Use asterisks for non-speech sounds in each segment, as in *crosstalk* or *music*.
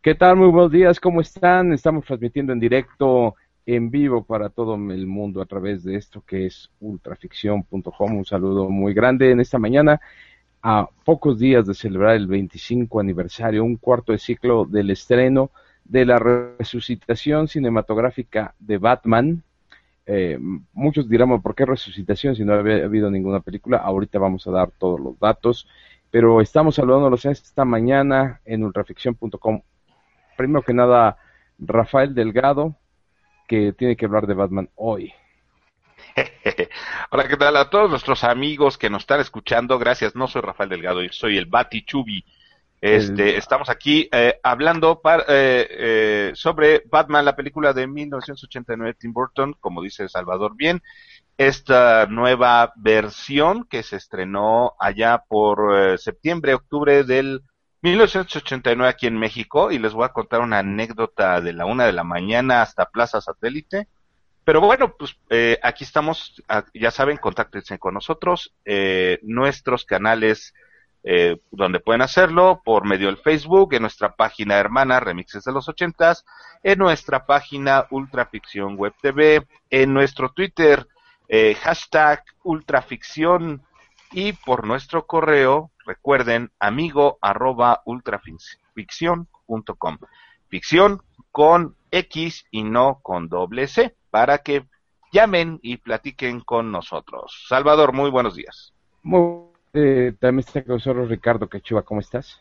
¿Qué tal? Muy buenos días, ¿cómo están? Estamos transmitiendo en directo, en vivo para todo el mundo a través de esto que es ultraficción.com. Un saludo muy grande en esta mañana, a pocos días de celebrar el 25 aniversario, un cuarto de ciclo del estreno de la resucitación cinematográfica de Batman. Eh, muchos dirán, ¿por qué resucitación si no había habido ninguna película? Ahorita vamos a dar todos los datos, pero estamos saludándolos esta mañana en ultraficción.com primero que nada, Rafael Delgado, que tiene que hablar de Batman hoy. *laughs* Hola, ¿qué tal a todos nuestros amigos que nos están escuchando? Gracias, no soy Rafael Delgado, yo soy el Bati Chubi. Este, Estamos aquí eh, hablando para, eh, eh, sobre Batman, la película de 1989 Tim Burton, como dice Salvador bien, esta nueva versión que se estrenó allá por septiembre, octubre del 1989 aquí en México y les voy a contar una anécdota de la una de la mañana hasta Plaza Satélite. Pero bueno, pues eh, aquí estamos, ah, ya saben, contáctense con nosotros, eh, nuestros canales eh, donde pueden hacerlo, por medio del Facebook, en nuestra página hermana Remixes de los Ochentas, en nuestra página Ultraficción Web TV, en nuestro Twitter, hashtag Ultraficción y por nuestro correo Recuerden, amigo arroba ultraficción.com. Ficción con X y no con doble C, para que llamen y platiquen con nosotros. Salvador, muy buenos días. Eh, también está con nosotros Ricardo Quechua, ¿cómo estás?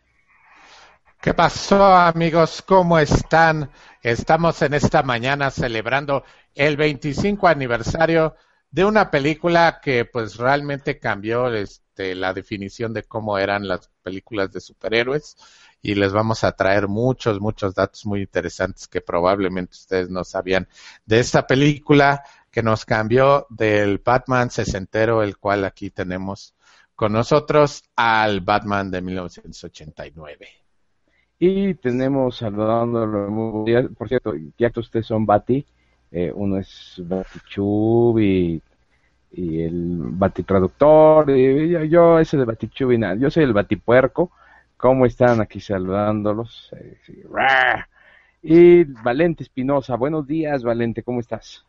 ¿Qué pasó amigos? ¿Cómo están? Estamos en esta mañana celebrando el 25 aniversario de una película que pues realmente cambió este, la definición de cómo eran las películas de superhéroes y les vamos a traer muchos, muchos datos muy interesantes que probablemente ustedes no sabían de esta película que nos cambió del Batman sesentero, el cual aquí tenemos con nosotros, al Batman de 1989. Y tenemos saludándolo, por cierto, ya que ustedes son Bati, eh, uno es Batichub y, y el Batitraductor, y yo, ese de Batichub y nada, yo soy el Batipuerco, ¿cómo están aquí saludándolos? Eh, y Valente Espinosa, buenos días Valente, ¿cómo estás?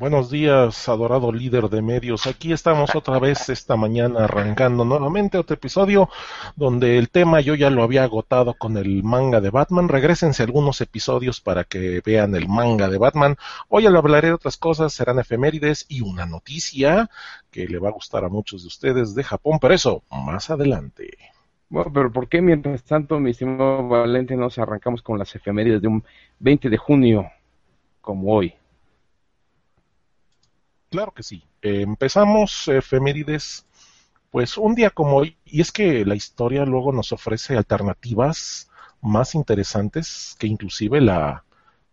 Buenos días, adorado líder de medios. Aquí estamos otra vez esta mañana arrancando nuevamente otro episodio donde el tema yo ya lo había agotado con el manga de Batman. Regrésense algunos episodios para que vean el manga de Batman. Hoy hablaré de otras cosas, serán efemérides y una noticia que le va a gustar a muchos de ustedes de Japón, pero eso más adelante. Bueno, pero ¿por qué mientras tanto, mi estimado Valente, nos arrancamos con las efemérides de un 20 de junio como hoy? Claro que sí. Eh, empezamos efemérides, pues un día como hoy, y es que la historia luego nos ofrece alternativas más interesantes que inclusive la,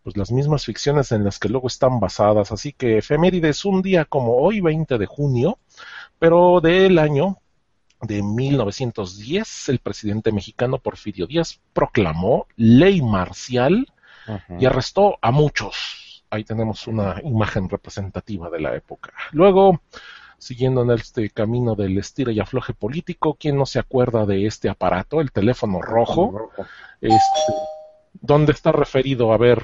pues las mismas ficciones en las que luego están basadas. Así que efemérides, un día como hoy, 20 de junio, pero del año de 1910, el presidente mexicano Porfirio Díaz proclamó ley marcial y arrestó a muchos ahí tenemos una imagen representativa de la época. Luego, siguiendo en este camino del estira y afloje político, ¿quién no se acuerda de este aparato, el teléfono rojo? Este, ¿Dónde está referido? A ver,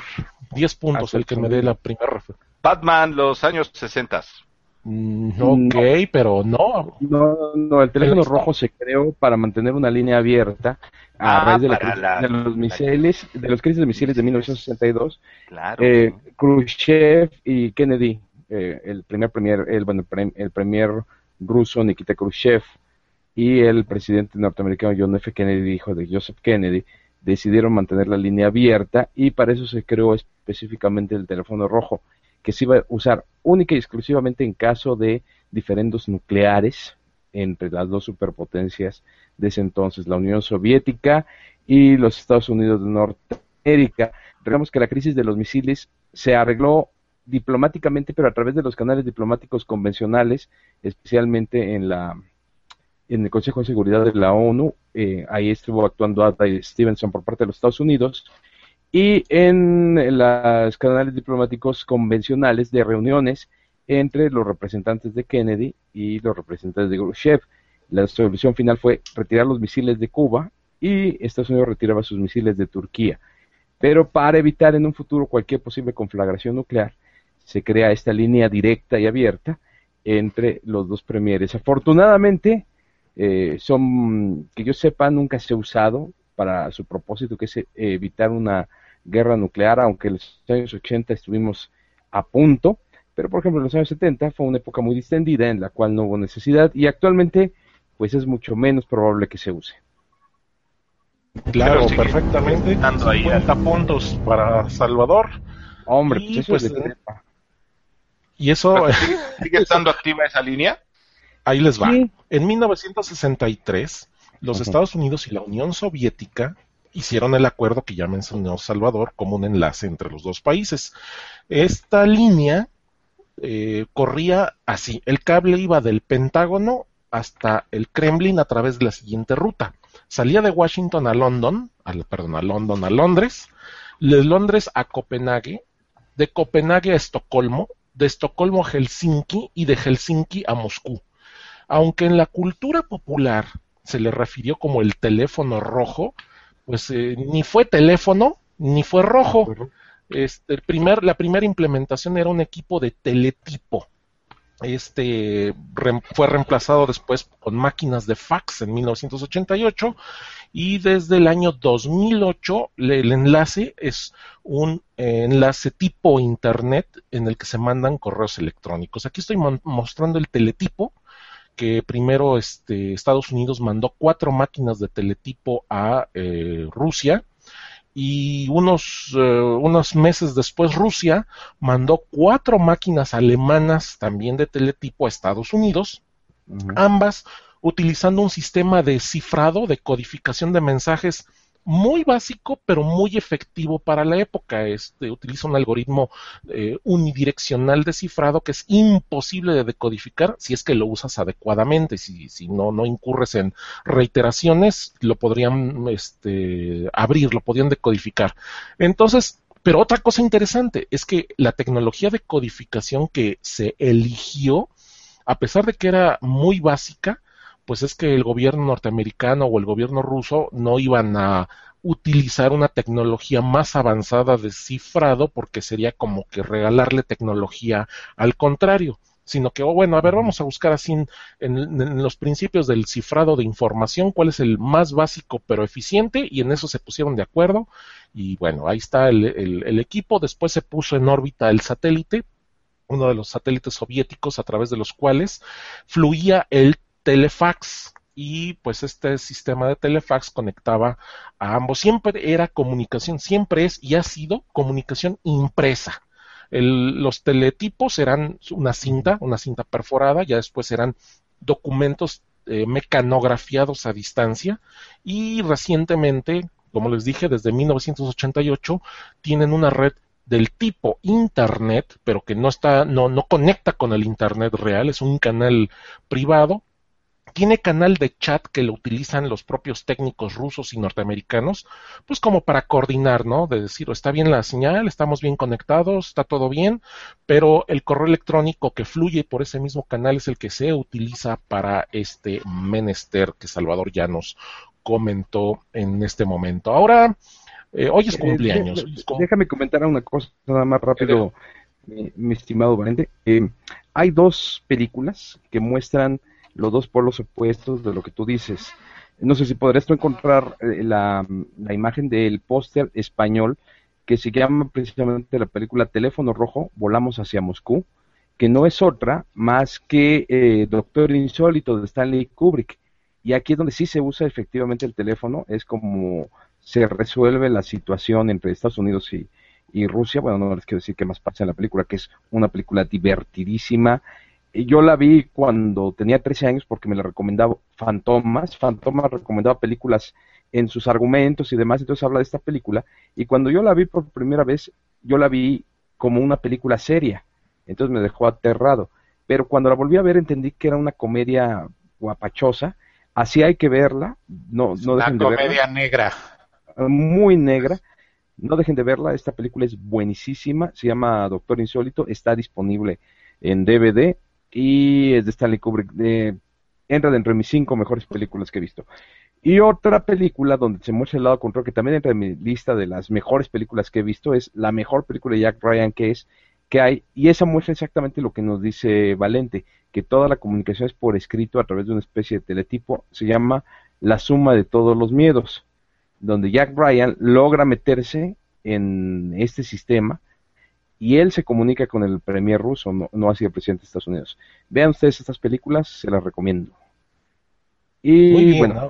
10 puntos, el que me dé la primera referencia. Batman, los años 60. Ok, pero no. No, no, el teléfono rojo se creó para mantener una línea abierta a ah, raíz de, la, de los misiles, de los crisis de misiles de 1962. Claro. Eh, Khrushchev y Kennedy, eh, el primer premier, el, bueno, el premier ruso Nikita Khrushchev y el presidente norteamericano John F. Kennedy, hijo de Joseph Kennedy, decidieron mantener la línea abierta y para eso se creó específicamente el teléfono rojo que se iba a usar única y exclusivamente en caso de diferendos nucleares entre las dos superpotencias de ese entonces, la Unión Soviética y los Estados Unidos de Norteamérica. Recordemos que la crisis de los misiles se arregló diplomáticamente, pero a través de los canales diplomáticos convencionales, especialmente en la en el Consejo de Seguridad de la ONU, eh, ahí estuvo actuando Ada Stevenson por parte de los Estados Unidos, y en los canales diplomáticos convencionales de reuniones entre los representantes de Kennedy y los representantes de Khrushchev. La solución final fue retirar los misiles de Cuba y Estados Unidos retiraba sus misiles de Turquía. Pero para evitar en un futuro cualquier posible conflagración nuclear, se crea esta línea directa y abierta entre los dos premieres. Afortunadamente, eh, son, que yo sepa, nunca se ha usado para su propósito, que es evitar una guerra nuclear, aunque en los años 80 estuvimos a punto, pero por ejemplo en los años 70 fue una época muy distendida en la cual no hubo necesidad y actualmente pues es mucho menos probable que se use. Claro, perfectamente. 50 puntos para Salvador. Hombre, y, pues, eso pues, ¿Y eso sigue, estando activa esa línea? Ahí les va. En 1963, los Estados Unidos y la Unión Soviética hicieron el acuerdo que ya mencionó Salvador como un enlace entre los dos países. Esta línea eh, corría así, el cable iba del Pentágono hasta el Kremlin a través de la siguiente ruta. Salía de Washington a London, perdón, a London a Londres, de Londres a Copenhague, de Copenhague a Estocolmo, de Estocolmo a Helsinki y de Helsinki a Moscú. Aunque en la cultura popular se le refirió como el teléfono rojo, pues eh, ni fue teléfono ni fue rojo. Este, el primer, la primera implementación era un equipo de teletipo. Este fue reemplazado después con máquinas de fax en 1988 y desde el año 2008 el enlace es un eh, enlace tipo internet en el que se mandan correos electrónicos. Aquí estoy mostrando el teletipo que primero este, Estados Unidos mandó cuatro máquinas de teletipo a eh, Rusia y unos, eh, unos meses después Rusia mandó cuatro máquinas alemanas también de teletipo a Estados Unidos, ambas utilizando un sistema de cifrado, de codificación de mensajes muy básico, pero muy efectivo para la época. Este, utiliza un algoritmo eh, unidireccional de cifrado que es imposible de decodificar si es que lo usas adecuadamente. Si, si no, no incurres en reiteraciones, lo podrían este, abrir, lo podrían decodificar. Entonces, pero otra cosa interesante es que la tecnología de codificación que se eligió, a pesar de que era muy básica, pues es que el gobierno norteamericano o el gobierno ruso no iban a utilizar una tecnología más avanzada de cifrado porque sería como que regalarle tecnología al contrario sino que, oh, bueno, a ver, vamos a buscar así en, los principios del cifrado de información cuál es el más básico pero eficiente y en eso se pusieron de acuerdo y bueno, ahí está el, el equipo, después se puso en órbita el satélite, uno de los satélites soviéticos a través de los cuales fluía el telefax y pues este sistema de telefax conectaba a ambos. Siempre era comunicación, siempre es y ha sido comunicación impresa. los teletipos eran una cinta, una cinta perforada, ya después eran documentos eh, mecanografiados a distancia y recientemente, como les dije, desde 1988 tienen una red del tipo internet, pero que no está, no, no conecta con el internet real, es un canal privado tiene canal de chat que lo utilizan los propios técnicos rusos y norteamericanos, pues como para coordinar, ¿no? De decir, está bien la señal, estamos bien conectados, está todo bien, pero el correo electrónico que fluye por ese mismo canal es el que se utiliza para este menester que Salvador ya nos comentó en este momento. Ahora, eh, hoy es eh, cumpleaños. déjame comentar una cosa nada más rápido, mi, estimado Valente. Eh, hay dos películas que muestran los dos polos opuestos de lo que tú dices. No sé si podrías tú encontrar eh, la, imagen del póster español que se llama precisamente la película Teléfono Rojo, Volamos hacia Moscú, que no es otra más que eh, Doctor Insólito de Stanley Kubrick. Y aquí es donde sí se usa efectivamente el teléfono, es como se resuelve la situación entre Estados Unidos y, y Rusia. Bueno, no les quiero decir qué más pasa en la película, que es una película divertidísima, yo la vi cuando tenía 13 años porque me la recomendaba Fantomas. Fantomas recomendaba películas en sus argumentos y demás, entonces habla de esta película. Y cuando yo la vi por primera vez, yo la vi como una película seria, entonces me dejó aterrado. Pero cuando la volví a ver entendí que era una comedia guapachosa, así hay que verla, no, no dejen de verla. comedia negra. Muy negra, no dejen de verla, esta película es buenísima, se llama Doctor Insólito, está disponible en DVD y es de Stanley Kubrick. De, entra dentro de mis cinco mejores películas que he visto. Y otra película donde se muestra el lado contrario, que también entra en mi lista de las mejores películas que he visto, es la mejor película de Jack Ryan que es que hay, y esa muestra exactamente lo que nos dice Valente, que toda la comunicación es por escrito a través de una especie de teletipo, se llama La suma de todos los miedos, donde Jack Ryan logra meterse en este sistema y él se comunica con el premier ruso, no, no así el presidente de Estados Unidos. Vean ustedes estas películas, se las recomiendo. Y bueno,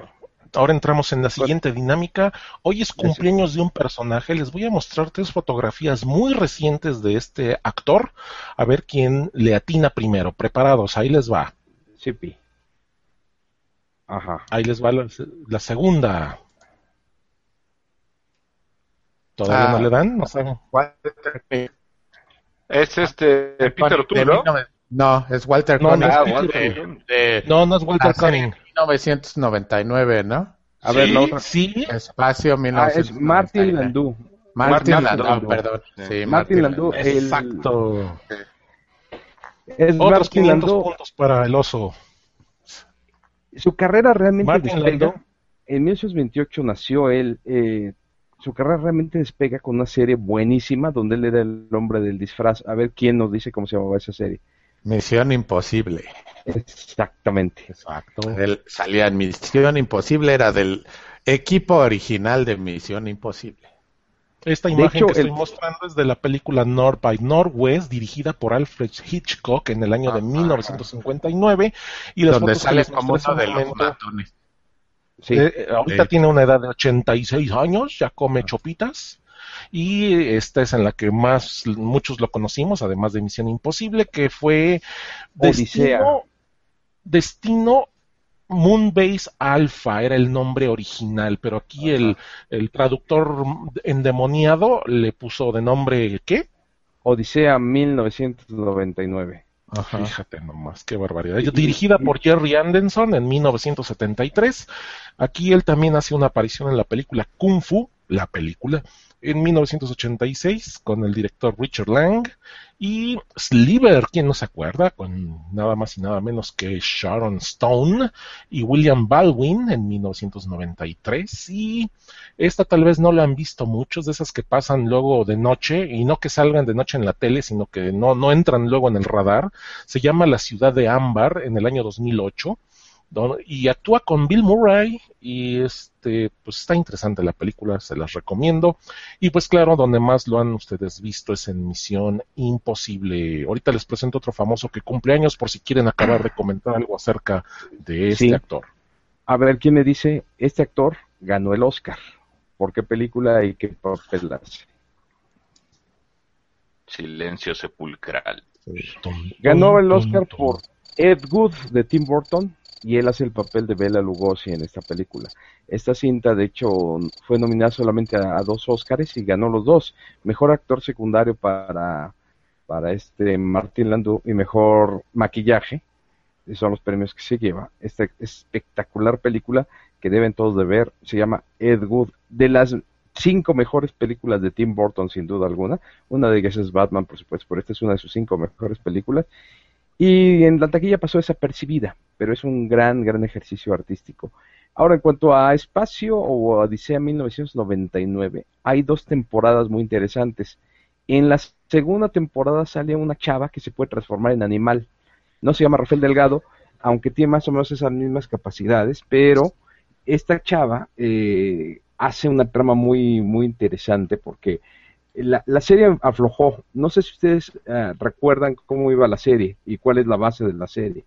ahora entramos en la siguiente dinámica. Hoy es cumpleaños de un personaje. Les voy a mostrar tres fotografías muy recientes de este actor. A ver quién le atina primero. Preparados, ahí les va. Sí, Ajá. Ahí les va la, segunda. ¿Todavía no ah. le dan? No saben. Es este Peter O'Toole, ¿no? es Walter no, Koenig. No, no, no, es Walter Koenig. 1999, ¿no? A ver, la otra. Sí. Espacio 1999. Ah, es Martin Landau. Martin, Landau, perdón. Sí, Martin, Landau. Exacto. Es Otros Martin 500 Landau. puntos para el oso. Su carrera realmente Martin despega. En 1928 nació él. Eh, su carrera realmente despega con una serie buenísima donde él era el hombre del disfraz. A ver quién nos dice cómo se llamaba esa serie. Misión Imposible. Exactamente. Exacto. salía en Misión Imposible, era del equipo original de Misión Imposible. Esta imagen que estoy mostrando es de la película North by Northwest, dirigida por Alfred Hitchcock en el año de 1959. Y las Donde sale como uno de los matones. Sí. Eh, ahorita tiene una edad de 86 años, ya come ah. chopitas. Y esta es en la que más muchos lo conocimos, además de Misión Imposible, que fue Destino, Destino Moonbase Alpha era el nombre original, pero aquí el, el, traductor endemoniado le puso de nombre ¿qué? Odisea 1999. Fíjate nomás, qué barbaridad. Dirigida por Jerry Anderson en 1973. Aquí él también hace una aparición en la película Kung Fu, la película, en 1986 con el director Richard Lang y Sliver, quien no se acuerda, con nada más y nada menos que Sharon Stone y William Baldwin en 1993 y esta tal vez no la han visto muchos de esas que pasan luego de noche y no que salgan de noche en la tele, sino que no, no entran luego en el radar. Se llama La ciudad de Ámbar en el año 2008 y actúa con Bill Murray y este pues está interesante la película, se las recomiendo y pues claro, donde más lo han ustedes visto es en Misión Imposible. Ahorita les presento otro famoso que cumple años por si quieren acabar de comentar algo acerca de este actor. A ver, ¿quién me dice? Este actor ganó el Oscar. ¿Por qué película y qué papel hace? Silencio sepulcral. Ganó el Oscar por Ed Good de Tim Burton, y él hace el papel de Bela Lugosi en esta película. Esta cinta, de hecho, fue nominada solamente a, dos Oscars y ganó los dos. Mejor actor secundario para, para este Martin Landau y mejor maquillaje. Esos son los premios que se lleva. Esta espectacular película que deben todos de ver se llama Ed Wood. De las cinco mejores películas de Tim Burton, sin duda alguna. Una de ellas es Batman, por supuesto, pero esta es una de sus cinco mejores películas. Y en la taquilla pasó desapercibida, pero es un gran, gran ejercicio artístico. Ahora, en cuanto a Espacio o Odisea 1999, hay dos temporadas muy interesantes. En la segunda temporada sale una chava que se puede transformar en animal. No se llama Rafael Delgado, aunque tiene más o menos esas mismas capacidades, pero esta chava eh, hace una trama muy, muy interesante porque la, serie aflojó. No sé si ustedes eh, recuerdan cómo iba la serie y cuál es la base de la serie.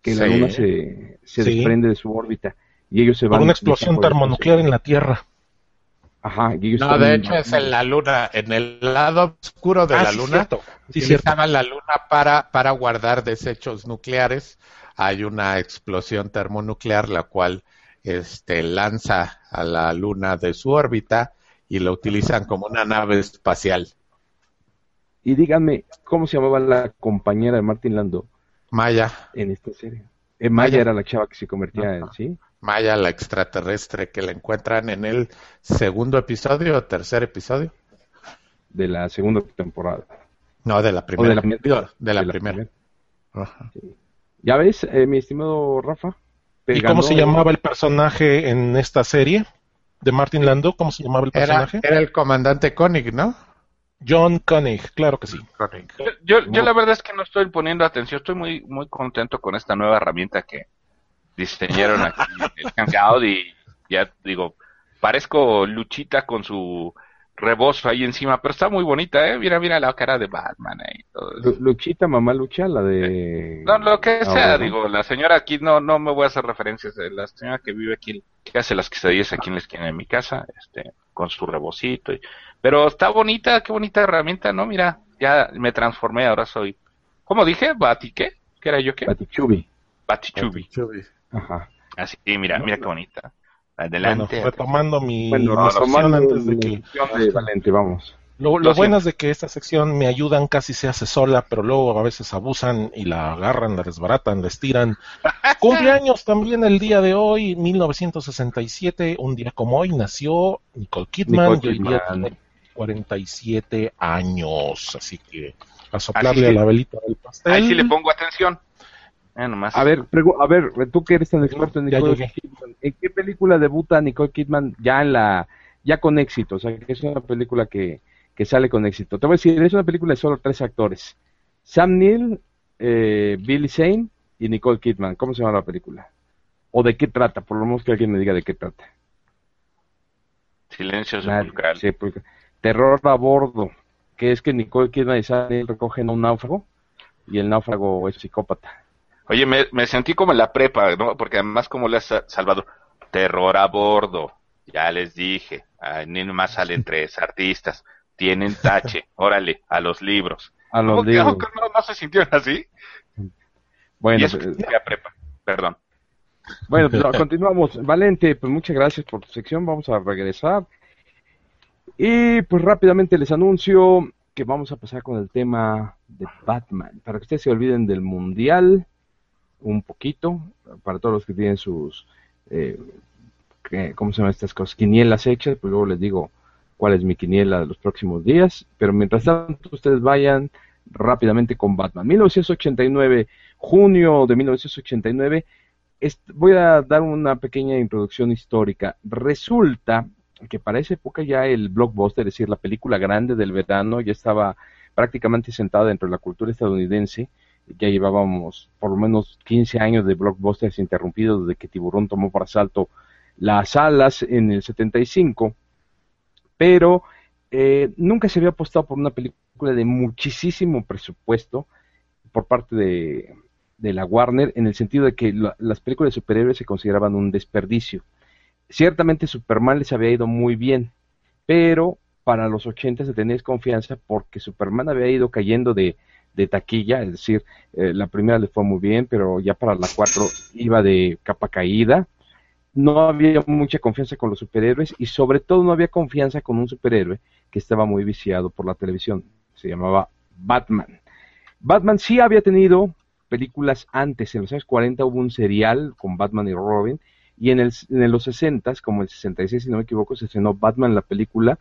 Que la luna se, se desprende de su órbita y ellos se van. Por una explosión termonuclear en la Tierra. Ajá, y no, de hecho es en la luna, en el lado oscuro de ah, la luna. Sí, estaba la luna para, para guardar desechos nucleares. Hay una explosión termonuclear la cual este, lanza a la luna de su órbita y lo utilizan como una nave espacial. Y díganme, ¿cómo se llamaba la compañera de Martin Lando? Maya. En esta serie. Eh, Maya, era la chava que se convertía en, ¿sí? Maya, la extraterrestre que la encuentran en el segundo episodio o tercer episodio. De la segunda temporada. No, de la primera. De la, primera. Ya ves, eh, mi estimado Rafa. ¿Y cómo se llamaba el personaje en esta serie de Martin Landau? ¿Cómo se llamaba el personaje? Era, el comandante Koenig, ¿no? John Koenig, claro que sí. Yo, yo, la verdad es que no estoy poniendo atención, estoy muy muy contento con esta nueva herramienta que diseñaron aquí el Hangout y ya digo, parezco Luchita con su rebozo ahí encima, pero está muy bonita, ¿eh? Mira, mira la cara de Batman ahí. Luchita, mamá Lucha, la de... No, lo que ah, sea, digo, la señora aquí, no no me voy a hacer referencias, de la señora que vive aquí, que hace las quesadillas aquí en la esquina de mi casa, este, con su rebocito. Y... Pero está bonita, qué bonita herramienta, ¿no? Mira, ya me transformé, ahora soy... ¿Cómo dije? ¿Bati qué? ¿Qué era yo qué? Batichubi. Batichubi. Ajá. Así, mira, mira qué bonita. Adelante. retomando mi, sección antes de que... Valente, vamos. Lo, lo bueno es de que esta sección me ayudan, casi se hace sola, pero luego a veces abusan y la agarran, la desbaratan, la estiran. *laughs* Cumpleaños también el día de hoy, 1967, un día como hoy, nació Nicole Kidman, y hoy día tiene 47 años, así que a soplarle a la velita del pastel. Ahí sí le pongo atención. Eh, a ver, a ver, tú que eres tan experto en Nicole Kidman, ¿en qué película debuta Nicole Kidman ya en la ya con éxito? O sea, que es una película que, que sale con éxito. Te voy a decir, es una película de solo tres actores. Sam Neill, eh, Billy Zane y Nicole Kidman. ¿Cómo se llama la película? ¿O de qué trata? Por lo menos que alguien me diga de qué trata. Silencio sepulcral. Terror a bordo. Que es que Nicole Kidman y Sam Neill recogen a un náufrago y el náufrago es psicópata. Oye, me, me sentí como en la prepa, ¿no? Porque además como le has salvado terror a bordo, ya les dije, ni más salen *laughs* tres artistas, tienen tache, órale, a los libros. A los libros. No, se sintieron así? Bueno, pues, prepa, perdón. Bueno, pues *laughs* continuamos. Valente, pues muchas gracias por tu sección, vamos a regresar. Y pues rápidamente les anuncio que vamos a pasar con el tema de Batman, para que ustedes se olviden del Mundial un poquito para todos los que tienen sus, eh, ¿cómo se llaman estas cosas? Quinielas hechas, pues luego les digo cuál es mi quiniela de los próximos días, pero mientras tanto ustedes vayan rápidamente con Batman. 1989, junio de 1989, voy a dar una pequeña introducción histórica. Resulta que para esa época ya el blockbuster, es decir, la película grande del verano, ya estaba prácticamente sentada dentro de la cultura estadounidense ya llevábamos por lo menos 15 años de blockbusters interrumpidos desde que Tiburón tomó por asalto las salas en el 75, pero eh, nunca se había apostado por una película de muchísimo presupuesto por parte de, la Warner, en el sentido de que las películas de superhéroes se consideraban un desperdicio. Ciertamente Superman les había ido muy bien, pero para los 80 se tenía confianza porque Superman había ido cayendo de de taquilla, es decir, eh, la primera le fue muy bien, pero ya para la cuatro iba de capa caída. No había mucha confianza con los superhéroes y sobre todo no había confianza con un superhéroe que estaba muy viciado por la televisión. Se llamaba Batman. Batman sí había tenido películas antes, en los años 40 hubo un serial con Batman y Robin y en, el, en los 60, como el 66 si no me equivoco, se estrenó Batman la película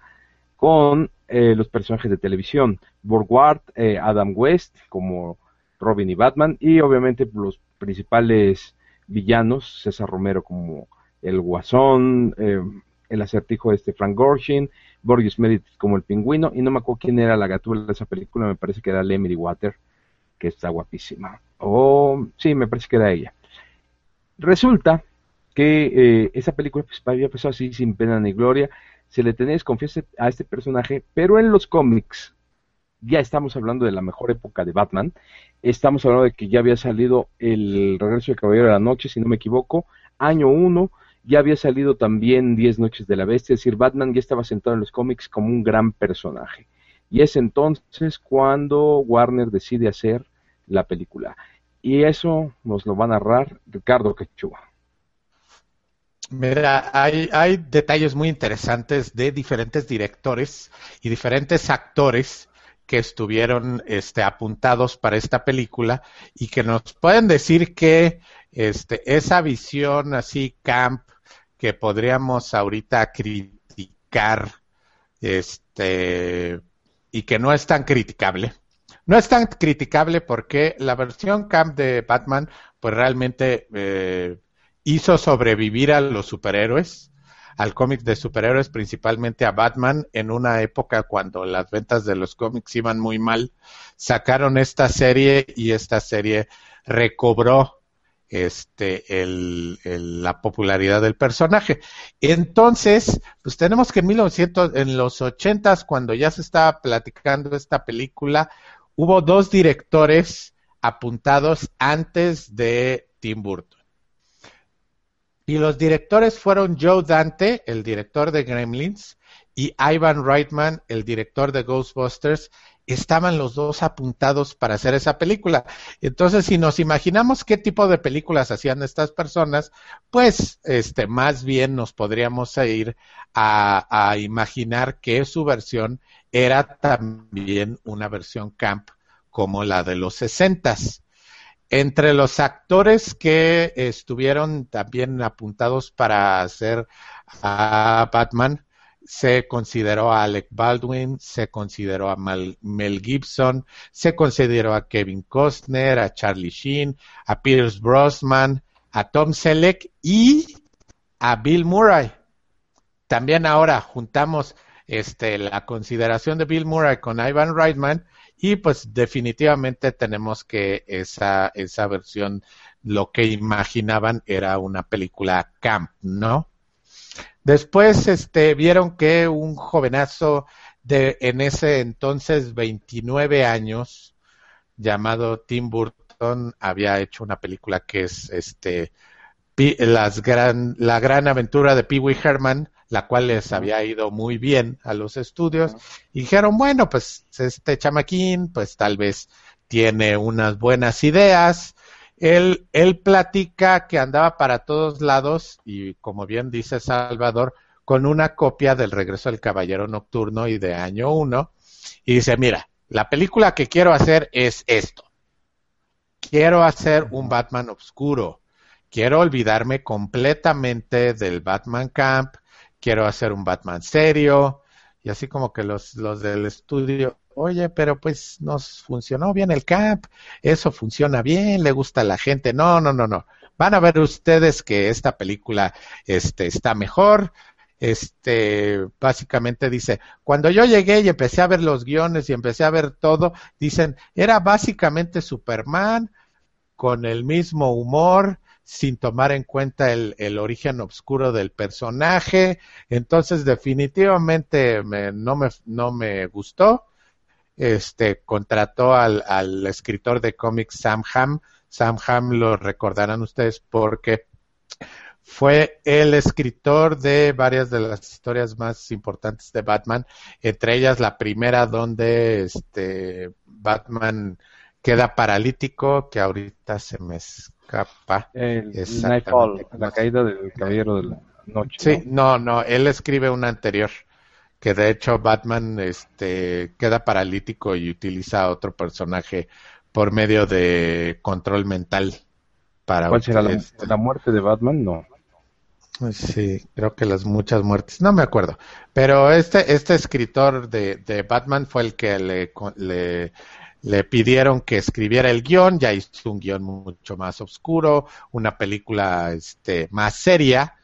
con eh, los personajes de televisión, Borgward, eh, Adam West como Robin y Batman y obviamente los principales villanos, César Romero como el Guasón, eh, el acertijo este Frank Gorshin, Borges Meredith como el pingüino y no me acuerdo quién era la gatula de esa película, me parece que era Lemmy Water, que está guapísima. O sí, me parece que era ella. Resulta que esa película pues, había pasado así sin pena ni gloria se le tenía desconfianza a este personaje, pero en los cómics, ya estamos hablando de la mejor época de Batman, estamos hablando de que ya había salido el Regreso de Caballero de la Noche, si no me equivoco, año 1, ya había salido también Diez Noches de la Bestia, es decir, Batman ya estaba sentado en los cómics como un gran personaje. Y es entonces cuando Warner decide hacer la película. Y eso nos lo va a narrar Ricardo Quechua. Mira, hay, detalles muy interesantes de diferentes directores y diferentes actores que estuvieron este, apuntados para esta película y que nos pueden decir que este, esa visión así camp que podríamos ahorita criticar este, y que no es tan criticable. No es tan criticable porque la versión camp de Batman pues realmente eh, hizo sobrevivir a los superhéroes, al cómic de superhéroes, principalmente a Batman, en una época cuando las ventas de los cómics iban muy mal. Sacaron esta serie y esta serie recobró este, el, la popularidad del personaje. Entonces, pues tenemos que en 1900, en los 80 cuando ya se estaba platicando esta película, hubo dos directores apuntados antes de Tim Burton. Y los directores fueron Joe Dante, el director de Gremlins, y Ivan Reitman, el director de Ghostbusters, estaban los dos apuntados para hacer esa película. Entonces, si nos imaginamos qué tipo de películas hacían estas personas, pues, este, más bien nos podríamos ir a, a imaginar que su versión era también una versión camp como la de los sesentas. Entre los actores que estuvieron también apuntados para hacer a Batman, se consideró a Alec Baldwin, se consideró a Mel Gibson, se consideró a Kevin Costner, a Charlie Sheen, a Pierce Brosnan, a Tom Selleck y a Bill Murray. También ahora juntamos este, la consideración de Bill Murray con Ivan Reitman y pues definitivamente tenemos que esa, esa versión, lo que imaginaban era una película camp, ¿no? Después este, vieron que un jovenazo de en ese entonces 29 años, llamado Tim Burton, había hecho una película que es este, las gran, La gran aventura de Pee Wee Herman, la cual les había ido muy bien a los estudios, y dijeron, bueno, pues este chamaquín, pues tal vez tiene unas buenas ideas, él, él platica que andaba para todos lados y como bien dice Salvador, con una copia del Regreso del Caballero Nocturno y de año 1 y dice, mira, la película que quiero hacer es esto. Quiero hacer un Batman oscuro. Quiero olvidarme completamente del Batman Camp. Quiero hacer un Batman serio. Y así como que los, los del estudio, oye, pero pues nos funcionó bien el camp, eso funciona bien, le gusta a la gente. No, no, no, no. Van a ver ustedes que esta película este, está mejor. Este, básicamente dice, cuando yo llegué y empecé a ver los guiones y empecé a ver todo, dicen, era básicamente Superman con el mismo humor, sin tomar en cuenta el, el origen oscuro del personaje. Entonces, definitivamente no, me, no me gustó este, contrató al, al escritor de cómics Sam Ham. Sam Ham lo recordarán ustedes porque fue el escritor de varias de las historias más importantes de Batman, entre ellas la primera donde este Batman queda paralítico, que ahorita se me escapa. Nightfall, la caída del caballero de la noche. Sí, no, no, él escribe una anterior que de hecho Batman este, queda paralítico y utiliza a otro personaje por medio de control mental para ¿Cuál será la, muerte de Batman? No. Sí, creo que las muchas muertes, no me acuerdo. Pero este, este escritor de, de Batman fue el que le, le, le pidieron que escribiera el guion, ya hizo un guion mucho más oscuro, una película este, más seria,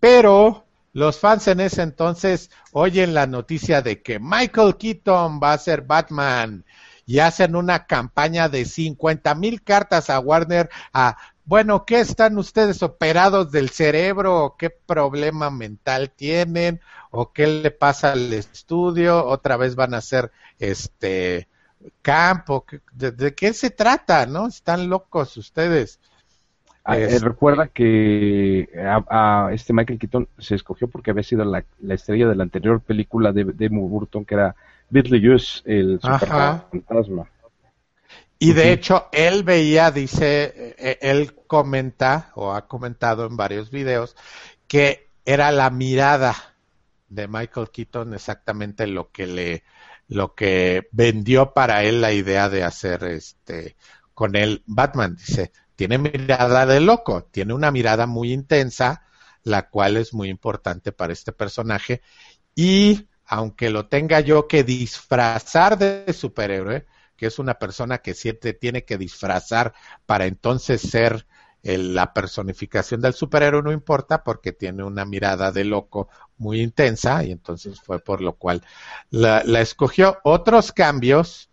pero los fans en ese entonces oyen la noticia de que Michael Keaton va a ser Batman y hacen una campaña de 50 mil cartas a Warner a, bueno, ¿qué están ustedes operados del cerebro? ¿Qué problema mental tienen? ¿O qué le pasa al estudio? ¿Otra vez van a hacer este campo? ¿De, de qué se trata? ¿No? Están locos ustedes. Ah, eh, recuerda que a, este Michael Keaton se escogió porque había sido la, estrella de la anterior película de, de Burton, que era Beetlejuice, el fantasma. Y de hecho, él veía, dice, eh, él comenta, o ha comentado en varios videos, que era la mirada de Michael Keaton exactamente lo que le, lo que vendió para él la idea de hacer este, con él Batman. Dice, tiene mirada de loco, tiene una mirada muy intensa, la cual es muy importante para este personaje. Y aunque lo tenga yo que disfrazar de superhéroe, que es una persona que siempre tiene que disfrazar para entonces ser la personificación del superhéroe no importa porque tiene una mirada de loco muy intensa y entonces fue por lo cual la, escogió. Otros cambios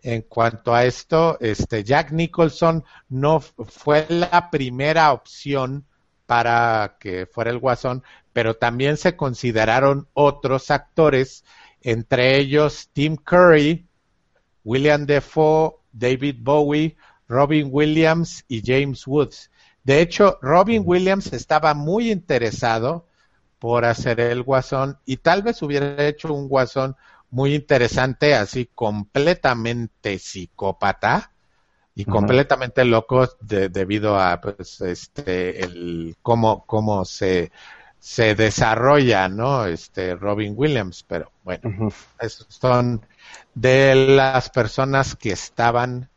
en cuanto a esto, este Jack Nicholson no fue la primera opción para que fuera el Guasón, pero también se consideraron otros actores, entre ellos Tim Curry, William Defoe, David Bowie, Robin Williams y James Woods. De hecho, Robin Williams estaba muy interesado por hacer el guasón y tal vez hubiera hecho un guasón muy interesante, así completamente psicópata y completamente loco debido a pues este el cómo cómo se se desarrolla, ¿no? Este Robin Williams, pero bueno, esos son de las personas que estaban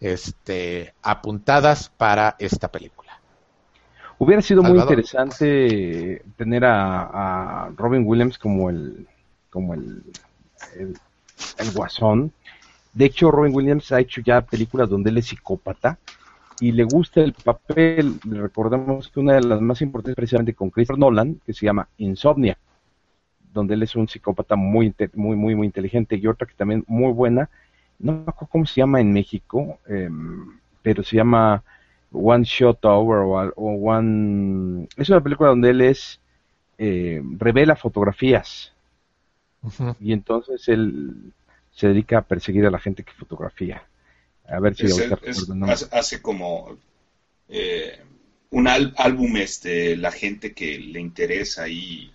este apuntadas para esta película. Hubiera sido muy interesante tener a, Robin Williams como el como el, el, guasón. De hecho, Robin Williams ha hecho ya películas donde él es psicópata y le gusta el papel. Recordemos que una de las más importantes precisamente con Christopher Nolan, que se llama Insomnia, donde él es un psicópata muy muy muy muy inteligente y otra que también muy buena. No me acuerdo cómo se llama en México, em, pero se llama One Shot Over o, One... Es una película donde él es... Eh, revela fotografías. Y entonces él se dedica a perseguir a la gente que fotografía. A ver si hace, como eh, un álbum este la gente que le interesa y,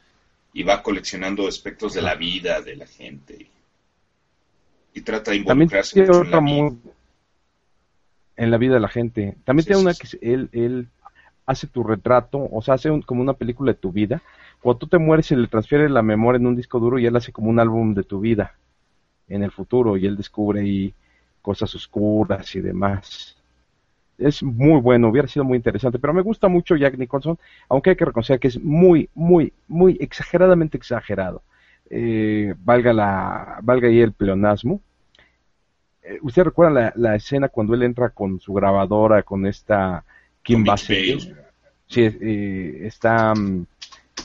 y va coleccionando aspectos de la vida de la gente. Y, trata de involucrarse mucho en la vida en la vida de la gente. También tiene una que él, él hace tu retrato, o sea, hace como una película de tu vida. Cuando tú te mueres, se le transfiere la memoria en un disco duro y él hace como un álbum de tu vida en el futuro y él descubre ahí cosas oscuras y demás. Es muy bueno, hubiera sido muy interesante, pero me gusta mucho Jack Nicholson, aunque hay que reconocer que es muy, muy, muy exageradamente exagerado. Eh, valga la, valga ahí el pleonasmo, ¿Usted recuerda la, escena cuando él entra con su grabadora, con esta Kim Basinger? Sí, eh, está mm,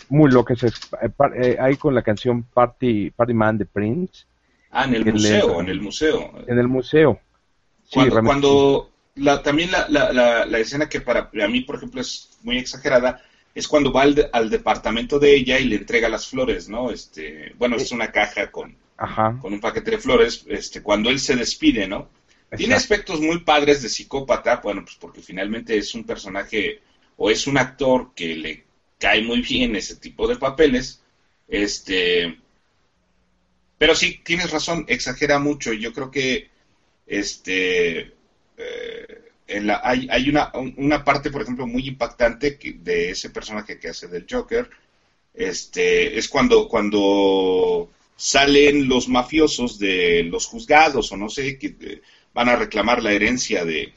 muy loca. Eh, ahí con la canción Party, Party Man de Prince. Ah, en el museo, en el museo. En el museo. cuando, la, también la, la, la, escena que para mí, por ejemplo, es muy exagerada, es cuando va al, al, departamento de ella y le entrega las flores, ¿no? Este, bueno, es una caja con, con un paquete de flores, este, cuando él se despide, ¿no? Tiene aspectos muy padres de psicópata, bueno, pues porque finalmente es un personaje o es un actor que le cae muy bien ese tipo de papeles, este, pero sí, tienes razón, exagera mucho y yo creo que, este, eh, en la, hay, hay una, una, parte, por ejemplo, muy impactante de ese personaje que hace del Joker, este, es cuando, cuando salen los mafiosos de los juzgados o no sé, que eh, van a reclamar la herencia de,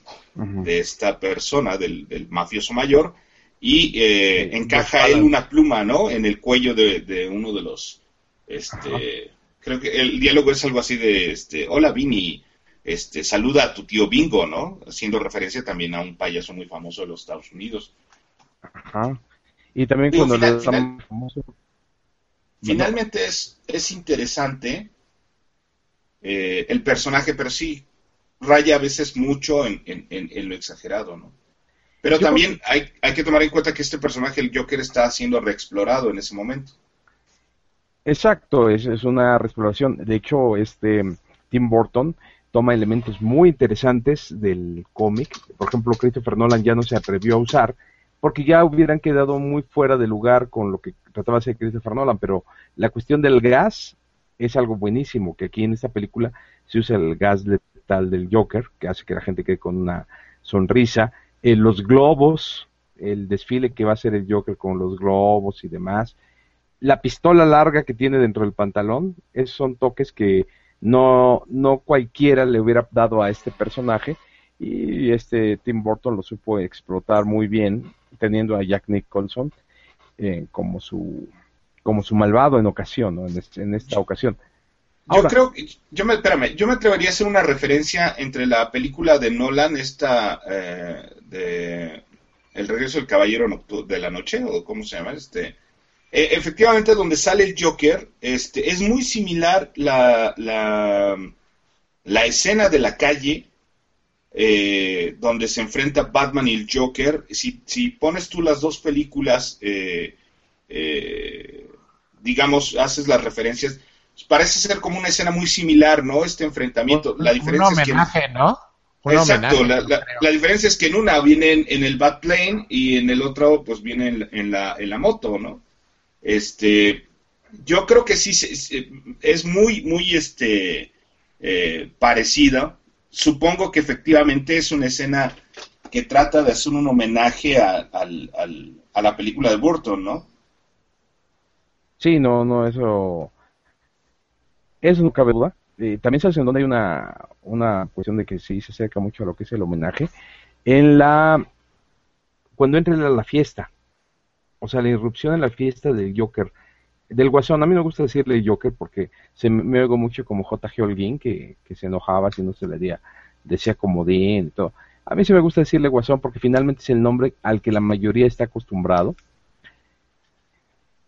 esta persona, del, mafioso mayor, y eh, encaja él una pluma, ¿no? En el cuello de, uno de los, este, creo que el diálogo es algo así de, este, hola Vini, este, saluda a tu tío Bingo, ¿no? Haciendo referencia también a un payaso muy famoso de los Estados Unidos. Ajá. Y también cuando le famoso Finalmente es, es interesante eh, el personaje, pero sí raya a veces mucho en, en, lo exagerado, ¿no? Pero también hay, hay, que tomar en cuenta que este personaje, el Joker, está siendo reexplorado en ese momento. Exacto, es, es una reexploración. De hecho, este Tim Burton toma elementos muy interesantes del cómic. Por ejemplo, Christopher Nolan ya no se atrevió a usar porque ya hubieran quedado muy fuera de lugar con lo que trataba de hacer Christopher Nolan, pero la cuestión del gas es algo buenísimo, que aquí en esta película se usa el gas letal del Joker, que hace que la gente quede con una sonrisa, eh, los globos, el desfile que va a hacer el Joker con los globos y demás, la pistola larga que tiene dentro del pantalón, esos son toques que no, no cualquiera le hubiera dado a este personaje, y este Tim Burton lo supo explotar muy bien teniendo a Jack Nicholson eh, como su como su malvado en ocasión, ¿no? en, esta ocasión. yo creo yo me, espérame, yo me atrevería a hacer una referencia entre la película de Nolan, esta eh, de El regreso del caballero de la noche, o cómo se llama, este... Eh, efectivamente, donde sale el Joker, este, es muy similar la, la, la escena de la calle eh, donde se enfrenta Batman y el Joker. Si, si pones tú las dos películas, eh, digamos, haces las referencias, parece ser como una escena muy similar, ¿no? Este enfrentamiento. La diferencia un homenaje, es que, ¿no? exacto, la, diferencia es que en una viene en, el Batplane y en el otro pues viene en, la, en la moto, ¿no? Este, yo creo que sí es muy, muy este, eh, parecida. Supongo que efectivamente es una escena que trata de hacer un homenaje a, la película de Burton, ¿no? Sí, no, no, eso eso no cabe duda. Eh, también sabes en donde hay una, una cuestión de que sí se acerca mucho a lo que es el homenaje. En la. Cuando entra a la fiesta. O sea, la irrupción en la fiesta del Joker. Del Guasón, a mí me gusta decirle Joker porque se me, oigo mucho como J.G. Holguín, que, que se enojaba si no se le decía, decía comodín y todo. A mí sí me gusta decirle Guasón porque finalmente es el nombre al que la mayoría está acostumbrado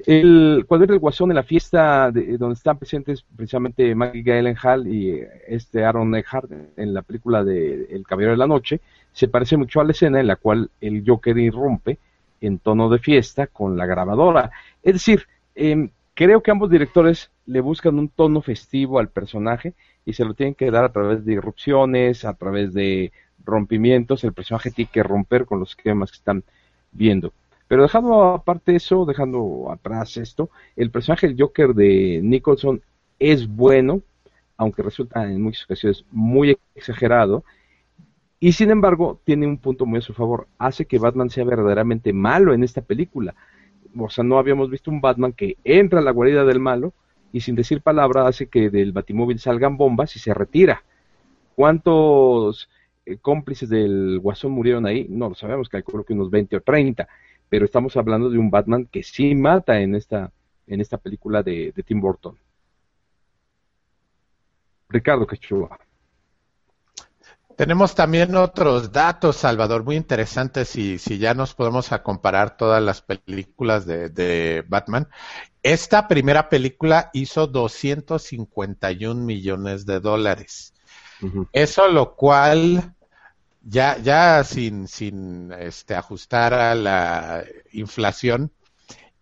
el, cuando era el Guasón en la fiesta de, donde están presentes precisamente Maggie Gyllenhaal y este Aaron Eckhart en la película de El Caballero de la Noche, se parece mucho a la escena en la cual el Joker irrumpe en tono de fiesta con la grabadora. Es decir, em, creo que ambos directores le buscan un tono festivo al personaje y se lo tienen que dar a través de irrupciones, a través de rompimientos. El personaje tiene que romper con los esquemas que están viendo. Pero dejando aparte eso, dejando atrás esto, el personaje del Joker de Nicholson es bueno, aunque resulta en muchas ocasiones muy exagerado, y sin embargo tiene un punto muy a su favor, hace que Batman sea verdaderamente malo en esta película. O sea, no habíamos visto un Batman que entra a la guarida del malo y sin decir palabra hace que del batimóvil salgan bombas y se retira. ¿Cuántos eh, cómplices del Guasón murieron ahí? No lo sabemos, calculo que unos 20 o 30 pero estamos hablando de un Batman que sí mata en esta, en esta película de, Tim Burton. Ricardo Quechua. Tenemos también otros datos, Salvador, muy interesantes si, si ya nos podemos a comparar todas las películas de, Batman. Esta primera película hizo 251 millones de dólares. Eso lo cual ya, ya sin, sin este, ajustar a la inflación,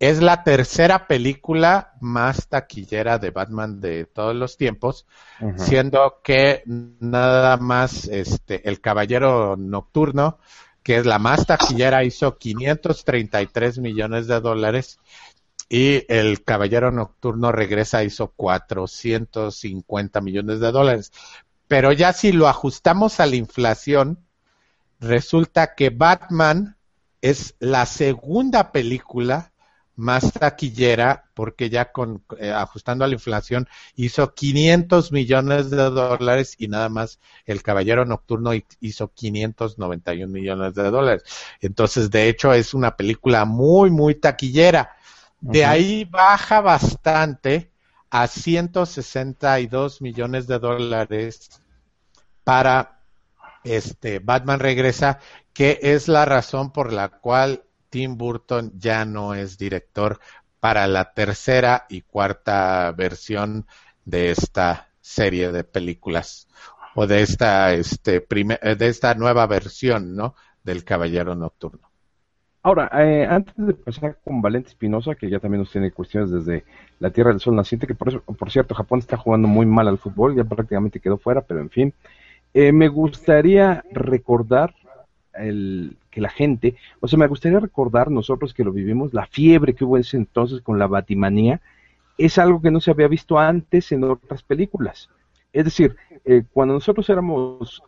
es la tercera película más taquillera de Batman de todos los tiempos, siendo que nada más este, El Caballero Nocturno, que es la más taquillera, hizo 533 millones de dólares y El Caballero Nocturno regresa hizo 450 millones de dólares. Pero ya si lo ajustamos a la inflación, resulta que Batman es la segunda película más taquillera porque ya con eh, ajustando a la inflación hizo 500 millones de dólares y nada más el Caballero Nocturno hizo 591 millones de dólares. Entonces, de hecho, es una película muy, muy taquillera. De ahí baja bastante a 162 millones de dólares para este, Batman regresa, que es la razón por la cual Tim Burton ya no es director para la tercera y cuarta versión de esta serie de películas o de esta este de esta nueva versión, ¿no? del Caballero Nocturno. Ahora, eh, antes de pasar con Valente Espinosa, que ya también nos tiene cuestiones desde la Tierra del Sol Naciente, que por, eso, por cierto, Japón está jugando muy mal al fútbol, ya prácticamente quedó fuera, pero en fin. Eh, me gustaría recordar el, que la gente, o sea, me gustaría recordar nosotros que lo vivimos, la fiebre que hubo en ese entonces con la batimanía, es algo que no se había visto antes en otras películas. Es decir, eh, cuando nosotros éramos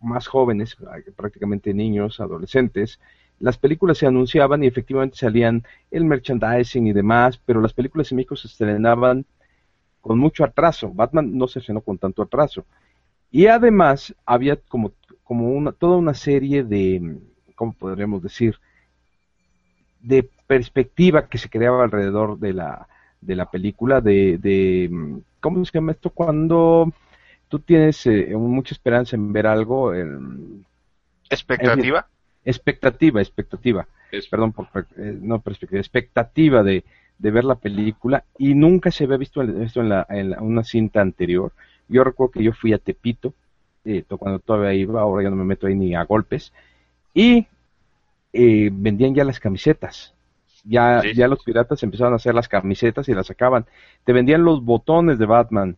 más jóvenes, prácticamente niños, adolescentes, las películas se anunciaban y efectivamente salían el merchandising y demás, pero las películas en México se estrenaban con mucho atraso. Batman no se estrenó con tanto atraso. Y además había como, como una, toda una serie de, ¿cómo podríamos decir? De perspectiva que se creaba alrededor de la, de la película, de, de, ¿cómo se llama esto? Cuando tú tienes eh, mucha esperanza en ver algo. ¿Expectativa? expectativa, expectativa, perdón por eh, no perspectiva, expectativa de, de, ver la película y nunca se había visto esto en, la, en una cinta anterior. Yo recuerdo que yo fui a Tepito, eh, cuando todavía iba, ahora ya no me meto ahí ni a golpes, y eh, vendían ya las camisetas. Ya, ya los piratas empezaban a hacer las camisetas y las sacaban. Te vendían los botones de Batman.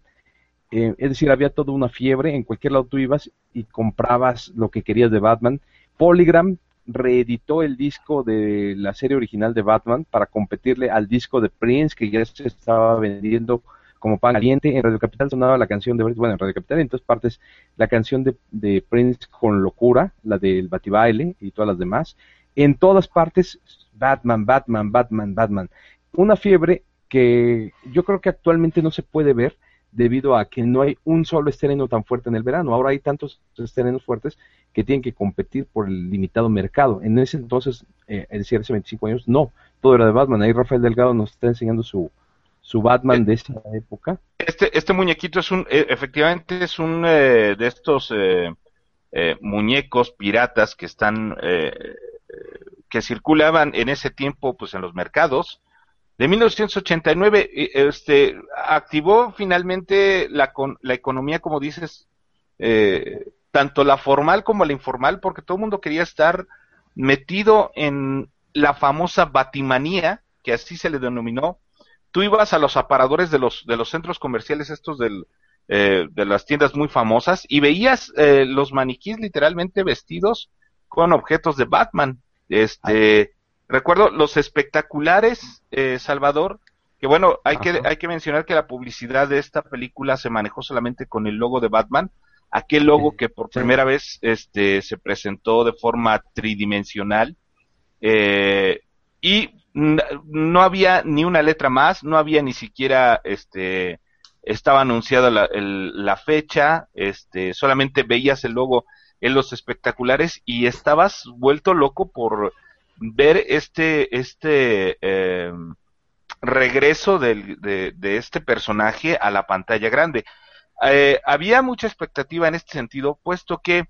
Eh, es decir, había toda una fiebre. En cualquier lado tú ibas y comprabas lo que querías de Batman. Polygram reeditó el disco de la serie original de Batman para competirle al disco de Prince que ya se estaba vendiendo como pan caliente. En Radio Capital sonaba la canción de, bueno, en Radio Capital en todas partes, la canción de, Prince con locura, la del Batibaile y todas las demás. En todas partes, Batman, Batman, Batman, Batman. Una fiebre que yo creo que actualmente no se puede ver debido a que no hay un solo estreno tan fuerte en el verano. Ahora hay tantos estrenos fuertes que tienen que competir por el limitado mercado. En ese entonces, eh, es decir, hace 25 años, no, todo era de Batman. Ahí Rafael Delgado nos está enseñando su, su Batman de esa época. Este, este muñequito es un, eh, efectivamente es un eh, de estos eh, muñecos piratas que están, que circulaban en ese tiempo, pues en los mercados. De 1989, este, activó finalmente la, la economía, como dices, tanto la formal como la informal, porque todo el mundo quería estar metido en la famosa batimanía, que así se le denominó, tú ibas a los aparadores de los, de los centros comerciales estos del, eh, de las tiendas muy famosas y veías eh, los maniquís literalmente vestidos con objetos de Batman. Este, recuerdo los espectaculares, eh, Salvador, que bueno, hay que, hay que mencionar que la publicidad de esta película se manejó solamente con el logo de Batman, aquel logo que por primera vez este, se presentó de forma tridimensional. Eh, y no había ni una letra más, no había ni siquiera, este, estaba anunciada la, fecha, este, solamente veías el logo en los espectaculares y estabas vuelto loco por ver este, este em, regreso de, este personaje a la pantalla grande. Eh, había mucha expectativa en este sentido, puesto que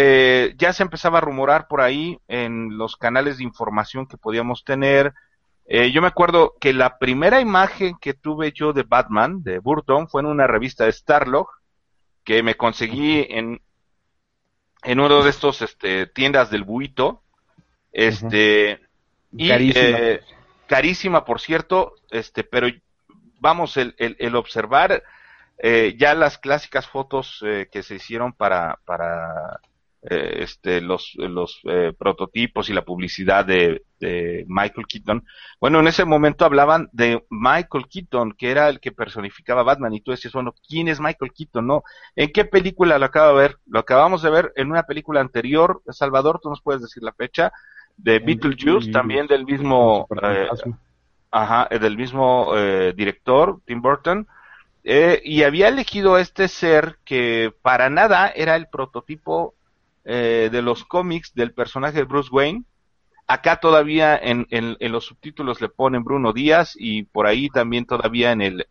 eh, ya se empezaba a rumorar por ahí en los canales de información que podíamos tener. Eh, yo me acuerdo que la primera imagen que tuve yo de Batman, de Burton, fue en una revista de Starlog, que me conseguí en, en uno de estos este, tiendas del buito. Este, carísima. Eh, carísima, por cierto, este, pero vamos, el, el, el observar eh, ya las clásicas fotos eh, que se hicieron para, para eh, este, los, los eh, prototipos y la publicidad de, Michael Keaton. Bueno, en ese momento hablaban de Michael Keaton, que era el que personificaba a Batman, y tú decías, bueno, ¿quién es Michael Keaton? No, ¿en qué película lo acabo de ver? Lo acabamos de ver en una película anterior, Salvador, tú nos puedes decir la fecha, de Beetlejuice, también del mismo, eh, ajá, del mismo director, Tim Burton, y había elegido este ser que para nada era el prototipo eh, de los cómics del personaje de Bruce Wayne. Acá todavía en, en, los subtítulos le ponen Bruno Díaz y por ahí también todavía en el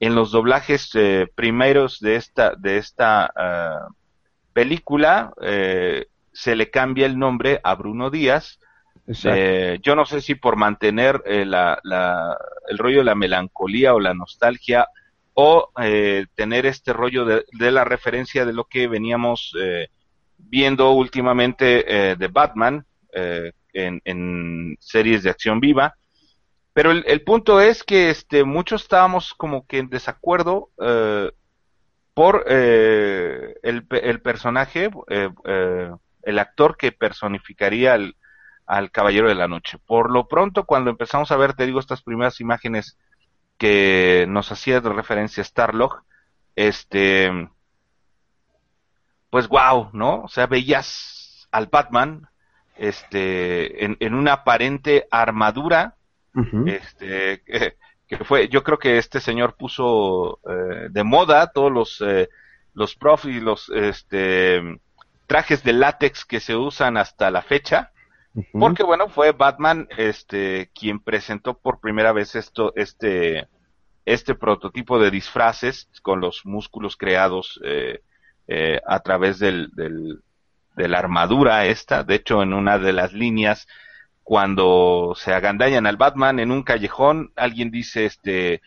en los doblajes eh, primeros de esta de esta ah, película eh, se le cambia el nombre a Bruno Díaz. yo no sé si por mantener la, la, el rollo de la melancolía o la nostalgia o tener este rollo de, de, la referencia de lo que veníamos viendo últimamente eh, de Batman eh, en, series de acción viva. Pero el, punto es que este, muchos estábamos como que en desacuerdo eh, por el, el, personaje, el actor que personificaría al, al Caballero de la Noche. Por lo pronto, cuando empezamos a ver, te digo, estas primeras imágenes que nos hacía de referencia Starlog, este, pues wow, ¿no? O sea, veías al Batman este en, en una aparente armadura este *laughs* que, fue yo creo que este señor puso eh, de moda todos los eh, los prof y los este trajes de látex que se usan hasta la fecha porque bueno fue Batman este quien presentó por primera vez esto este este prototipo de disfraces con los músculos creados eh, eh, a través del, de la armadura esta. De hecho, en una de las líneas, cuando se agandañan al Batman en un callejón, alguien dice, este,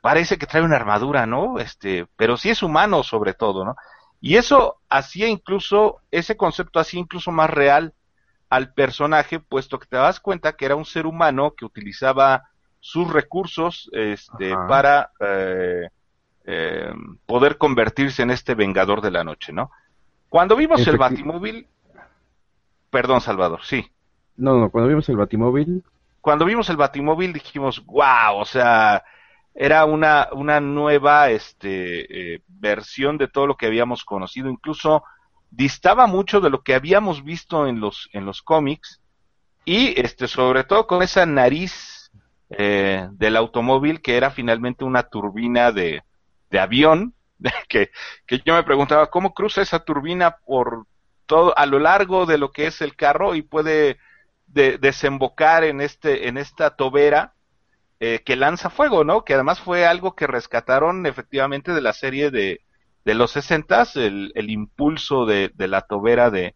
parece que trae una armadura, ¿no? Este, pero sí es humano sobre todo, ¿no? Y eso hacía incluso, ese concepto hacía incluso más real al personaje, puesto que te das cuenta que era un ser humano que utilizaba sus recursos este, para eh, eh, poder convertirse en este vengador de la noche, ¿no? Cuando vimos el Batimóvil, perdón Salvador, sí. No, no, cuando vimos el Batimóvil. Cuando vimos el Batimóvil dijimos, wow, o sea, era una, una nueva este, eh, versión de todo lo que habíamos conocido, incluso distaba mucho de lo que habíamos visto en los, en los cómics y este, sobre todo con esa nariz eh, del automóvil que era finalmente una turbina de, de avión, *laughs* que, que yo me preguntaba cómo cruza esa turbina por todo, a lo largo de lo que es el carro y puede desembocar en este, en esta tobera eh, que lanza fuego, ¿no? Que además fue algo que rescataron efectivamente de la serie de, de los sesentas, el, el impulso de, de la tobera de,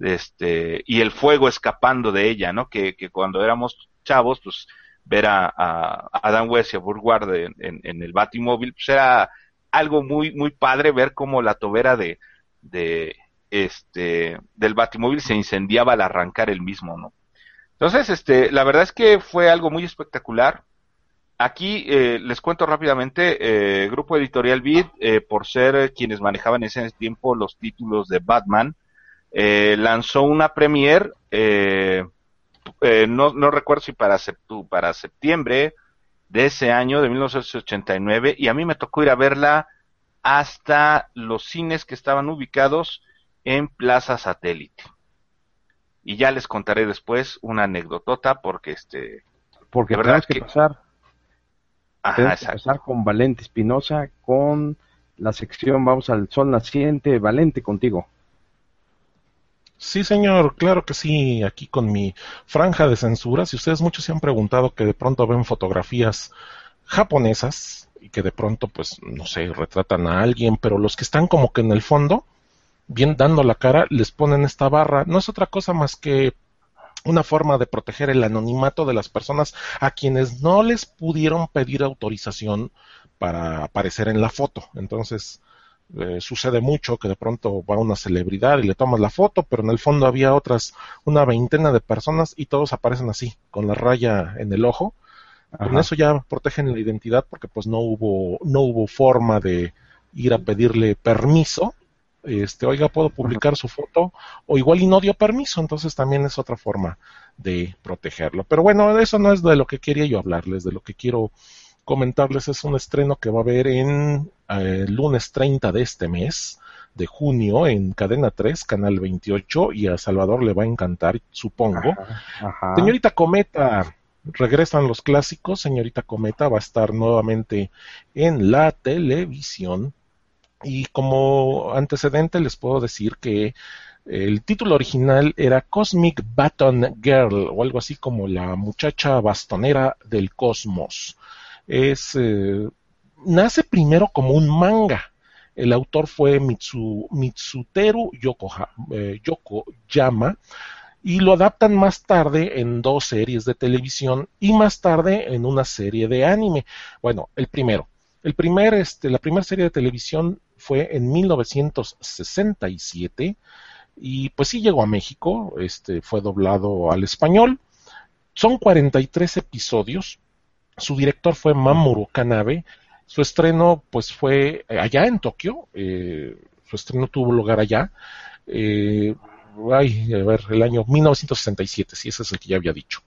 este, y el fuego escapando de ella, ¿no? Que, que cuando éramos chavos, pues ver a, a Adam West y a Burgward en, en, el Batimóvil, pues era algo muy, muy padre ver cómo la tobera de, de este, del Batimóvil se incendiaba al arrancar el mismo, ¿no? Entonces, este, la verdad es que fue algo muy espectacular. Aquí eh, les cuento rápidamente, eh, Grupo Editorial Beat, eh, por ser quienes manejaban en ese tiempo los títulos de Batman, lanzó una premiere, no, no, recuerdo si para, para septiembre de ese año, de 1989, y a mí me tocó ir a verla hasta los cines que estaban ubicados en Plaza Satélite. Y ya les contaré después una anécdotota porque este... Porque verdad que pasar Ajá, empezar con Valente Espinosa, con la sección Vamos al Sol Naciente. Valente, contigo. Sí, señor, claro que sí, aquí con mi franja de censura. Si ustedes muchos se han preguntado que de pronto ven fotografías japonesas y que de pronto, pues, no sé, retratan a alguien, pero los que están como que en el fondo, bien dando la cara, les ponen esta barra. No es otra cosa más que una forma de proteger el anonimato de las personas a quienes no les pudieron pedir autorización para aparecer en la foto. Entonces, eh, sucede mucho que de pronto va una celebridad y le tomas la foto, pero en el fondo había otras, una veintena de personas y todos aparecen así, con la raya en el ojo. Con eso ya protegen la identidad porque pues no hubo, no hubo forma de ir a pedirle permiso este, oiga, puedo publicar su foto, o igual y no dio permiso, entonces también es otra forma de protegerlo. Pero bueno, eso no es de lo que quería yo hablarles, de lo que quiero comentarles es un estreno que va a haber en el eh, lunes 30 de este mes de junio en Cadena 3, Canal 28, y a Salvador le va a encantar, supongo. Señorita Cometa, regresan los clásicos, señorita Cometa va a estar nuevamente en la televisión y como antecedente les puedo decir que el título original era Cosmic Baton Girl o algo así como la muchacha bastonera del cosmos. Es, eh, nace primero como un manga. El autor fue Mitsu, Mitsuteru eh, Yokoyama y lo adaptan más tarde en dos series de televisión y más tarde en una serie de anime. Bueno, el primero. El primer, este, la primera serie de televisión fue en 1967 y pues sí llegó a México, este fue doblado al español. Son 43 episodios. Su director fue Mamoru Kanabe. Su estreno pues fue allá en Tokio. Eh, su estreno tuvo lugar allá. Eh, ay, a ver, el año 1967, si ese es el que ya había dicho.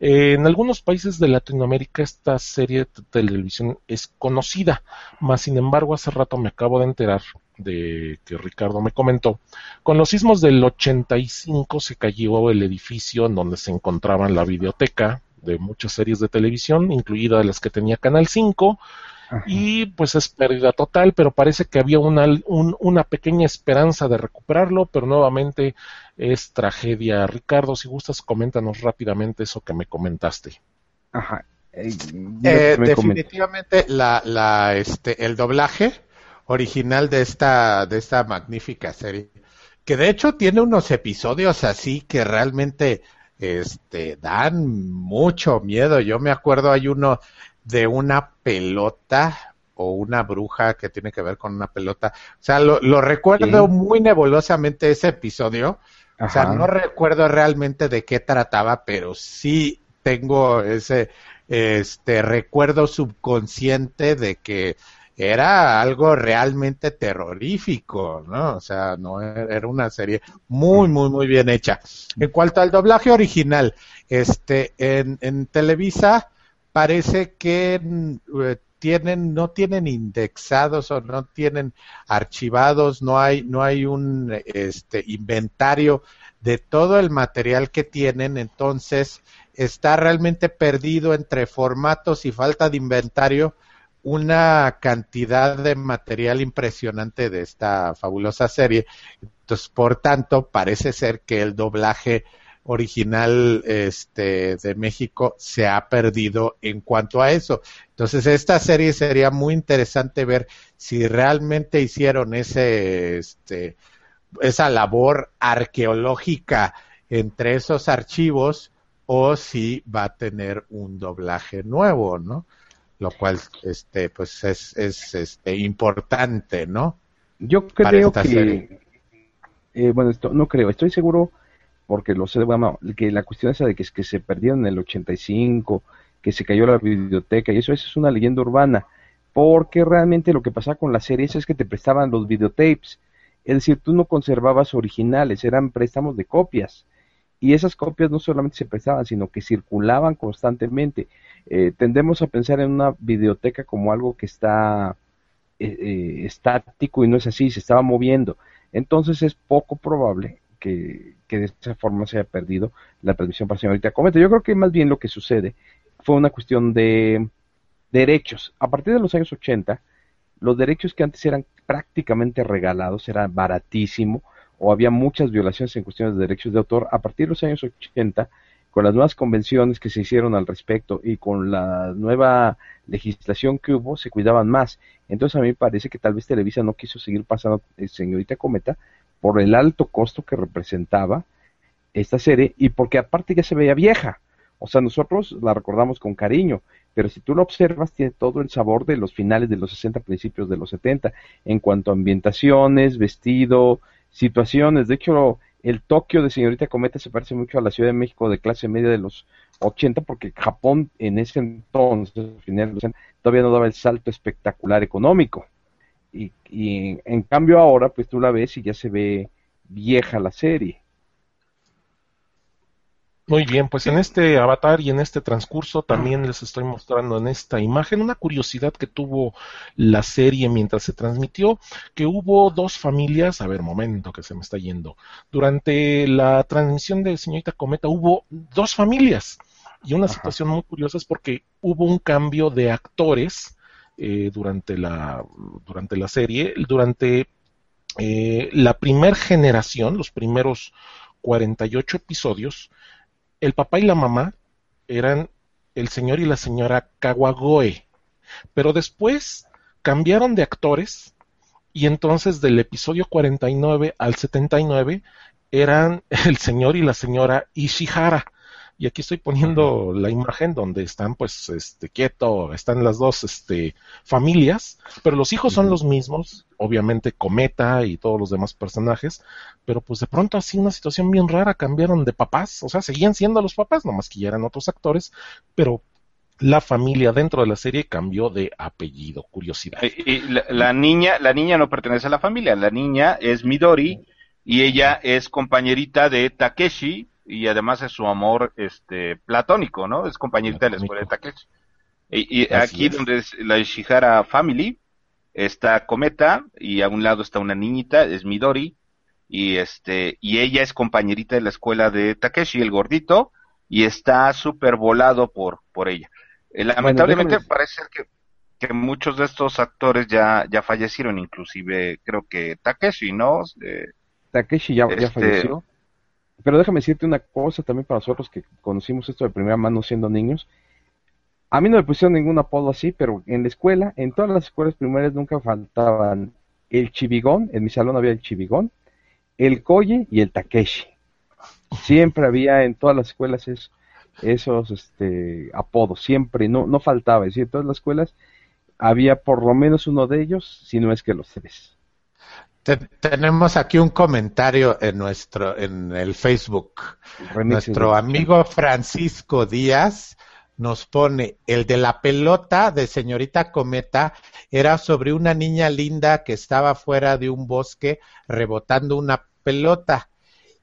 en algunos países de Latinoamérica esta serie de televisión es conocida, más sin embargo hace rato me acabo de enterar de que Ricardo me comentó, con los sismos del 85 se cayó el edificio en donde se encontraba la videoteca de muchas series de televisión, incluida las que tenía Canal 5, y pues es pérdida total, pero parece que había una, una pequeña esperanza de recuperarlo, pero nuevamente es tragedia. Ricardo, si gustas, coméntanos rápidamente eso que me comentaste. Ajá. Eh, eh, definitivamente la, la, este, el doblaje original de esta, de esta magnífica serie que de hecho tiene unos episodios así que realmente este dan mucho miedo. Yo me acuerdo hay uno de una pelota o una bruja que tiene que ver con una pelota. O sea, lo, recuerdo muy nebulosamente ese episodio. O sea, no recuerdo realmente de qué trataba, pero sí tengo ese este recuerdo subconsciente de que era algo realmente terrorífico, ¿no? O sea, no era una serie muy, muy, muy bien hecha. En cuanto al doblaje original, este, en, Televisa parece que eh, tienen, no tienen indexados o no tienen archivados, no hay, no hay un este, inventario de todo el material que tienen, entonces está realmente perdido entre formatos y falta de inventario una cantidad de material impresionante de esta fabulosa serie. Entonces, por tanto, parece ser que el doblaje original este, de México se ha perdido en cuanto a eso. Entonces, esta serie sería muy interesante ver si realmente hicieron ese, este, esa labor arqueológica entre esos archivos o si va a tener un doblaje nuevo, ¿no? Lo cual, este, pues es, es este, importante, ¿no? Yo creo que, eh, bueno, esto, no creo, estoy seguro porque lo sé de que la cuestión esa de que, que se perdieron en el 85, que se cayó la biblioteca, y eso, eso es una leyenda urbana, porque realmente lo que pasaba con las series es que te prestaban los videotapes, es decir, tú no conservabas originales, eran préstamos de copias, y esas copias no solamente se prestaban, sino que circulaban constantemente. Eh, tendemos a pensar en una videoteca como algo que está eh, eh, estático y no es así, se estaba moviendo. Entonces es poco probable que, de esa forma se haya perdido la transmisión para señorita Cometa. Yo creo que más bien lo que sucede fue una cuestión de derechos. A partir de los años 80, los derechos que antes eran prácticamente regalados, era baratísimo, o había muchas violaciones en cuestiones de derechos de autor, a partir de los años 80, con las nuevas convenciones que se hicieron al respecto y con la nueva legislación que hubo, se cuidaban más. Entonces a mí me parece que tal vez Televisa no quiso seguir pasando eh, Señorita Cometa por el alto costo que representaba esta serie y porque aparte ya se veía vieja. O sea, nosotros la recordamos con cariño, pero si tú lo observas, tiene todo el sabor de los finales de los 60, principios de los 70, en cuanto a ambientaciones, vestido, situaciones. De hecho, el Tokio de Señorita Cometa se parece mucho a la Ciudad de México de clase media de los 80, porque Japón en ese entonces, todavía no daba el salto espectacular económico. Y, en cambio ahora, pues tú la ves y ya se ve vieja la serie. Muy bien, pues en este avatar y en este transcurso también les estoy mostrando en esta imagen una curiosidad que tuvo la serie mientras se transmitió, que hubo dos familias, a ver, momento que se me está yendo, durante la transmisión de Señorita Cometa hubo dos familias y una situación muy curiosa es porque hubo un cambio de actores eh, durante, la, durante la serie, durante eh, la primer generación, los primeros 48 episodios, el papá y la mamá eran el señor y la señora Kawagoe, pero después cambiaron de actores y entonces del episodio 49 al 79 eran *laughs* el señor y la señora Ishihara y aquí estoy poniendo la imagen donde están pues este quieto, están las dos este familias, pero los hijos son los mismos, obviamente Cometa y todos los demás personajes, pero pues de pronto así una situación bien rara cambiaron de papás, o sea, seguían siendo los papás, nomás que ya eran otros actores, pero la familia dentro de la serie cambió de apellido, curiosidad. Y, la, niña, la niña no pertenece a la familia, la niña es Midori y ella es compañerita de Takeshi, y además es su amor este platónico, ¿no? Es compañerita de la escuela de Takeshi. Y, aquí donde es la Ishihara Family está Cometa y a un lado está una niñita, es Midori y este y ella es compañerita de la escuela de Takeshi, el gordito y está súper volado por por ella. Eh, lamentablemente parece que que muchos de estos actores ya ya fallecieron, inclusive creo que Takeshi, ¿no? Eh, Takeshi ya, ya este, falleció. Pero déjame decirte una cosa también para nosotros que conocimos esto de primera mano siendo niños. A mí no me pusieron ningún apodo así, pero en la escuela, en todas las escuelas primarias nunca faltaban el chivigón, en mi salón había el chivigón, el Koye y el Takeshi. Siempre había en todas las escuelas esos este, apodos, siempre, no, no faltaba. Es decir, en todas las escuelas había por lo menos uno de ellos, si no es que los tres. Tenemos aquí un comentario en nuestro en el Facebook. Nuestro amigo Francisco Díaz nos pone el de la pelota de señorita Cometa era sobre una niña linda que estaba fuera de un bosque rebotando una pelota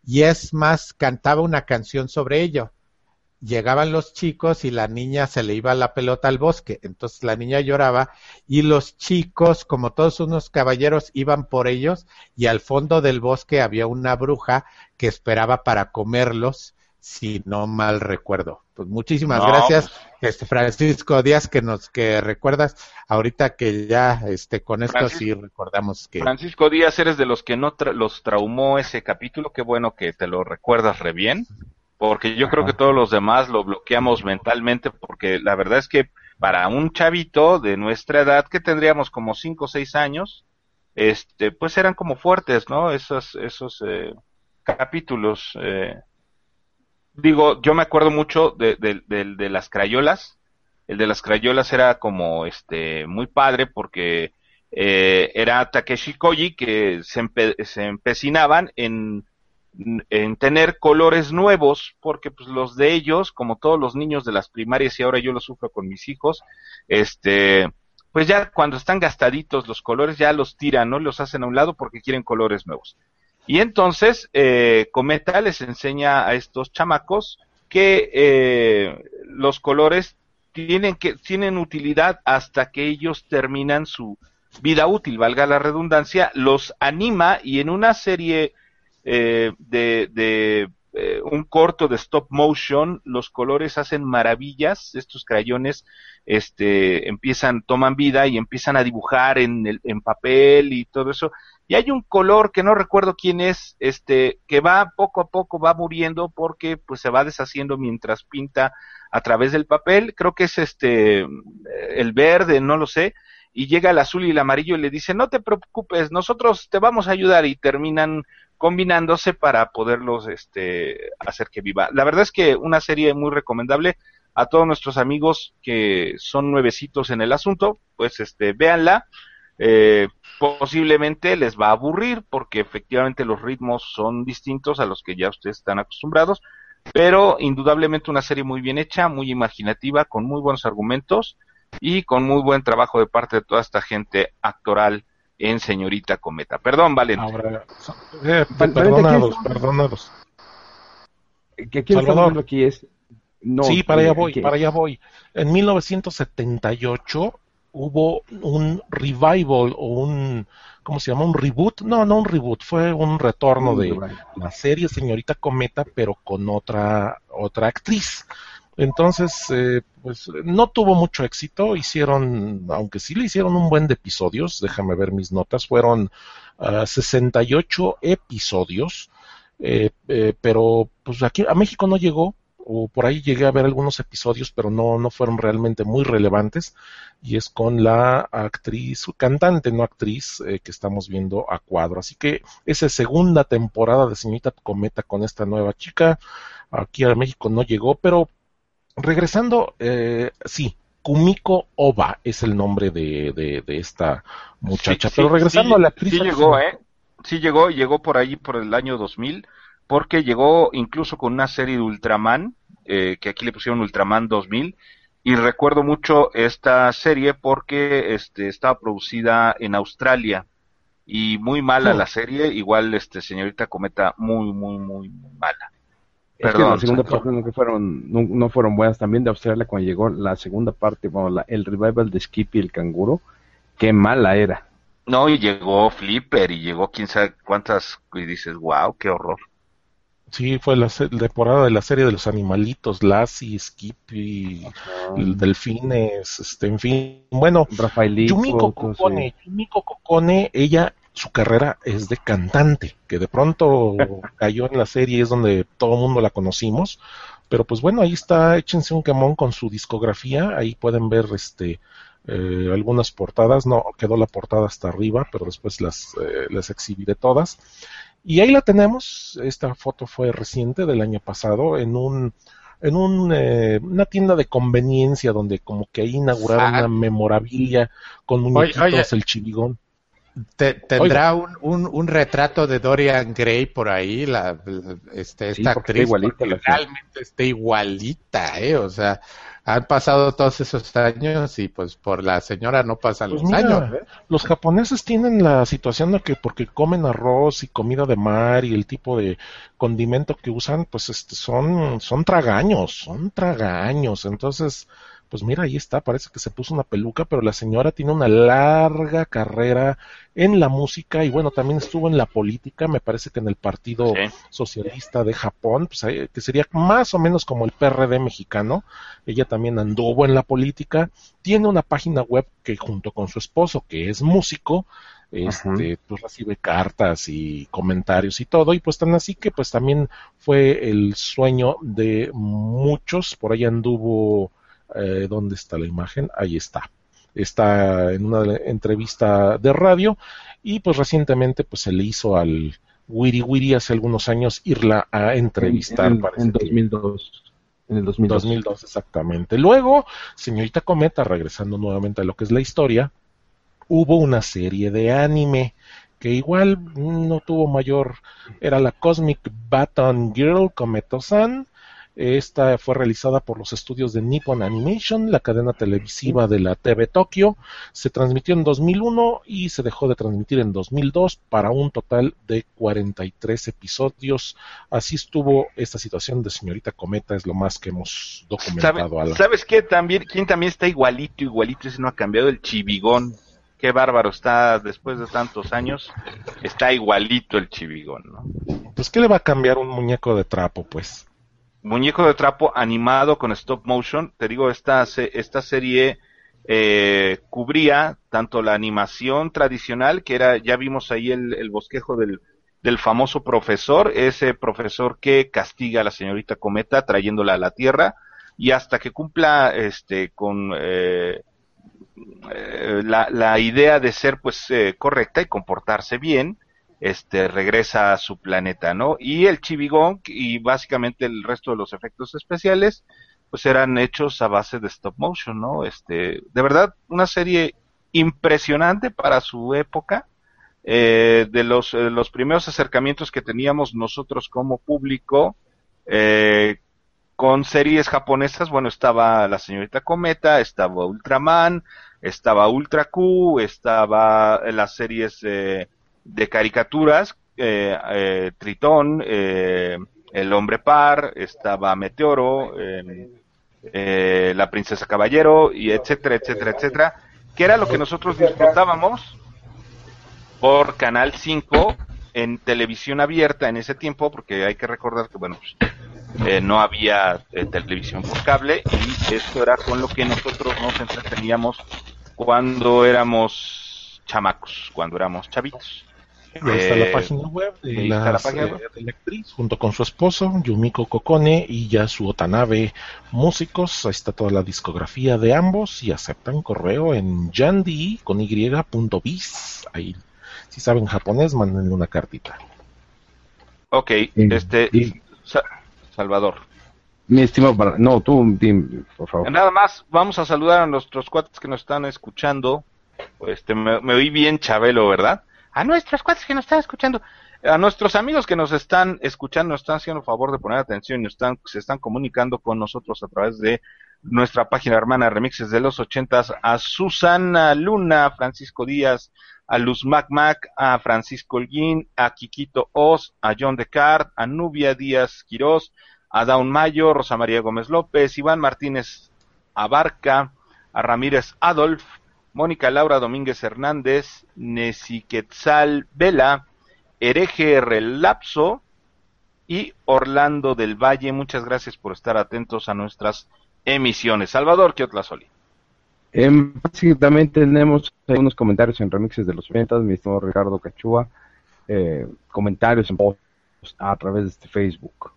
y es más cantaba una canción sobre ello llegaban los chicos y la niña se le iba la pelota al bosque. Entonces la niña lloraba y los chicos, como todos unos caballeros, iban por ellos y al fondo del bosque había una bruja que esperaba para comerlos, si no mal recuerdo. Pues muchísimas gracias, pues este Francisco Díaz, que nos que recuerdas ahorita que ya este con esto sí recordamos que Francisco Díaz eres de los que no los traumó ese capítulo, qué bueno que te lo recuerdas re bien porque yo creo que todos los demás lo bloqueamos mentalmente, porque la verdad es que para un chavito de nuestra edad, que tendríamos como 5 o 6 años, este, pues eran como fuertes, ¿no? Esos, esos eh, capítulos. Eh. Digo, yo me acuerdo mucho de, de, las crayolas. El de las crayolas era como este muy padre porque eh, era Takeshi Koji que se, se empecinaban en en tener colores nuevos, porque pues los de ellos, como todos los niños de las primarias y ahora yo lo sufro con mis hijos, este, pues ya cuando están gastaditos los colores ya los tiran, no los hacen a un lado porque quieren colores nuevos. Y entonces eh, Cometa les enseña a estos chamacos que eh, los colores tienen que tienen utilidad hasta que ellos terminan su vida útil, valga la redundancia, los anima y en una serie eh, de, de eh, un corto de stop motion, los colores hacen maravillas, estos crayones este, empiezan, toman vida y empiezan a dibujar en, el, en papel y todo eso. Y hay un color que no recuerdo quién es, este, que va poco a poco va muriendo porque pues se va deshaciendo mientras pinta a través del papel. Creo que es este, el verde, no lo sé. Y llega el azul y el amarillo y le dice, no te preocupes, nosotros te vamos a ayudar y terminan combinándose para poderlos este, hacer que viva. La verdad es que una serie muy recomendable a todos nuestros amigos que son nuevecitos en el asunto, pues este, véanla. Eh, posiblemente les va a aburrir porque efectivamente los ritmos son distintos a los que ya ustedes están acostumbrados, pero indudablemente una serie muy bien hecha, muy imaginativa, con muy buenos argumentos y con muy buen trabajo de parte de toda esta gente actoral en Señorita Cometa. Perdón, Valen. Eh, perdonados, perdonados. Que aquí Salvador. aquí es... No, sí, para allá voy, para allá voy. En 1978 hubo un revival o un, ¿cómo se llama? Un reboot. No, no un reboot, fue un retorno de la serie Señorita Cometa, pero con otra, otra actriz. Entonces, eh, pues no tuvo mucho éxito, hicieron, aunque sí le hicieron un buen de episodios, déjame ver mis notas, fueron 68 ah, episodios, eh, eh, pero pues aquí a México no llegó, o por ahí llegué a ver algunos episodios, pero no, no fueron realmente muy relevantes, y es con la actriz, cantante, no actriz, que estamos viendo a cuadro. Así que esa segunda temporada de Señorita Cometa con esta nueva chica, aquí a México no llegó, pero regresando, eh, sí, Kumiko Oba es el nombre de, de, esta muchacha. Pero regresando a la actriz. Sí llegó, ¿eh? Sí llegó, llegó por allí por el año 2000, porque llegó incluso con una serie de Ultraman, eh, que aquí le pusieron Ultraman 2000, y recuerdo mucho esta serie porque este, estaba producida en Australia y muy mala hmm. la serie, igual este señorita Cometa muy, muy, muy, muy mala. Es que la segunda parte no, fueron, no, fueron buenas. También de Australia cuando llegó la segunda parte, bueno, el revival de Skippy el canguro, qué mala era. No, y llegó Flipper y llegó quién sabe cuántas, y dices, wow, qué horror. Sí, fue la, temporada de la serie de los animalitos, Lassie, Skippy, delfines, este, en fin. Bueno, Yumiko Kokone, Yumiko Kokone, ella su carrera es de cantante, que de pronto cayó en la serie, es donde todo el mundo la conocimos. Pero pues bueno, ahí está, échense un quemón con su discografía, ahí pueden ver este eh, algunas portadas, no quedó la portada hasta arriba, pero después las, eh, las exhibiré todas. Y ahí la tenemos, esta foto fue reciente del año pasado, en un en un, eh, una tienda de conveniencia donde como que ahí inauguraron una memorabilia con muñequitos, el chivigón. ¿Tendrá un, un, un, retrato de Dorian Gray por ahí? La, este, esta actriz igualita, realmente está igualita, ¿eh? O sea, han pasado todos esos años y pues por la señora no pasan pues los años. ¿eh? Los japoneses tienen la situación de que porque comen arroz y comida de mar y el tipo de condimento que usan, pues este, son, son tragaños, son tragaños. Entonces, pues mira, ahí está, parece que se puso una peluca, pero la señora tiene una larga carrera en la música y bueno, también estuvo en la política, me parece que en el Partido Socialista de Japón, pues, eh, que sería más o menos como el PRD mexicano, ella también anduvo en la política, tiene una página web que junto con su esposo, que es músico, este, pues recibe cartas y comentarios y todo, y pues tan así que pues también fue el sueño de muchos, por ahí anduvo eh, ¿Dónde está la imagen? Ahí está. Está en una entrevista de radio y pues recientemente pues se le hizo al Wiri Wiri hace algunos años irla a entrevistar. En, 2002. En el 2002. 2002, exactamente. Luego, señorita Cometa, regresando nuevamente a lo que es la historia, hubo una serie de anime que igual no tuvo mayor, era la Cosmic Baton Girl Cometo-san, esta fue realizada por los estudios de Nippon Animation, la cadena televisiva de la TV Tokio. Se transmitió en 2001 y se dejó de transmitir en 2002 para un total de 43 episodios. Así estuvo esta situación de Señorita Cometa, es lo más que hemos documentado. ¿Sabes qué? También, ¿Quién también está igualito, igualito? Ese no ha cambiado el chivigón. Qué bárbaro está después de tantos años. Está igualito el chivigón, ¿no? Pues, ¿qué le va a cambiar un muñeco de trapo, pues? Muñeco de trapo animado con stop motion. Te digo, esta, esta serie eh, cubría tanto la animación tradicional, que era, ya vimos ahí el, bosquejo del, del, famoso profesor, ese profesor que castiga a la señorita Cometa trayéndola a la Tierra, y hasta que cumpla este con eh, eh, la, la, idea de ser pues correcta y comportarse bien, este regresa a su planeta, ¿no? Y el chivigón y básicamente el resto de los efectos especiales pues eran hechos a base de stop motion, ¿no? Este, de verdad una serie impresionante para su época. Eh, de los, eh, los primeros acercamientos que teníamos nosotros como público eh, con series japonesas, bueno, estaba la señorita Cometa, estaba Ultraman, estaba Ultra Q, estaba las series de caricaturas, eh, eh, Tritón, eh, El Hombre Par, estaba Meteoro, La Princesa Caballero, y etcétera, etcétera, etcétera, que era lo que nosotros disfrutábamos por Canal 5 en televisión abierta en ese tiempo, porque hay que recordar que, bueno, pues, no había televisión por cable y esto era con lo que nosotros nos entreteníamos cuando éramos chamacos, cuando éramos chavitos. Ahí está la eh, página web de, la, actriz junto con su esposo Yumiko Kokone y Yasu Otanabe, músicos. Ahí está toda la discografía de ambos y aceptan correo en yandi con y.biz. Ahí, si saben japonés, manden una cartita. Ok, este. Salvador. Mi estimado, no, tú, por favor. Nada más, vamos a saludar a nuestros cuates que nos están escuchando. Este, me, me oí bien Chabelo, ¿verdad? A nuestros cuates que nos están escuchando, a nuestros amigos que nos están escuchando, nos están haciendo favor de poner atención y están, se están comunicando con nosotros a través de nuestra página hermana Remixes de los ochentas, a Susana Luna, Francisco Díaz, a Luz Mac Mac, a Francisco Holguín, a Quiquito Oz, a John Descartes, a Nubia Díaz Quirós, a Daun Mayo, Rosa María Gómez López, Iván Martínez Abarca, a Ramírez Adolf, Mónica Laura Domínguez Hernández, Nesiquetzal Vela, Hereje Relapso y Orlando del Valle. Muchas gracias por estar atentos a nuestras emisiones. Salvador, ¿qué otra soli? Eh, básicamente tenemos algunos comentarios en remixes de los ventas, mi estimado Ricardo Cachúa, eh, comentarios en post a través de este Facebook.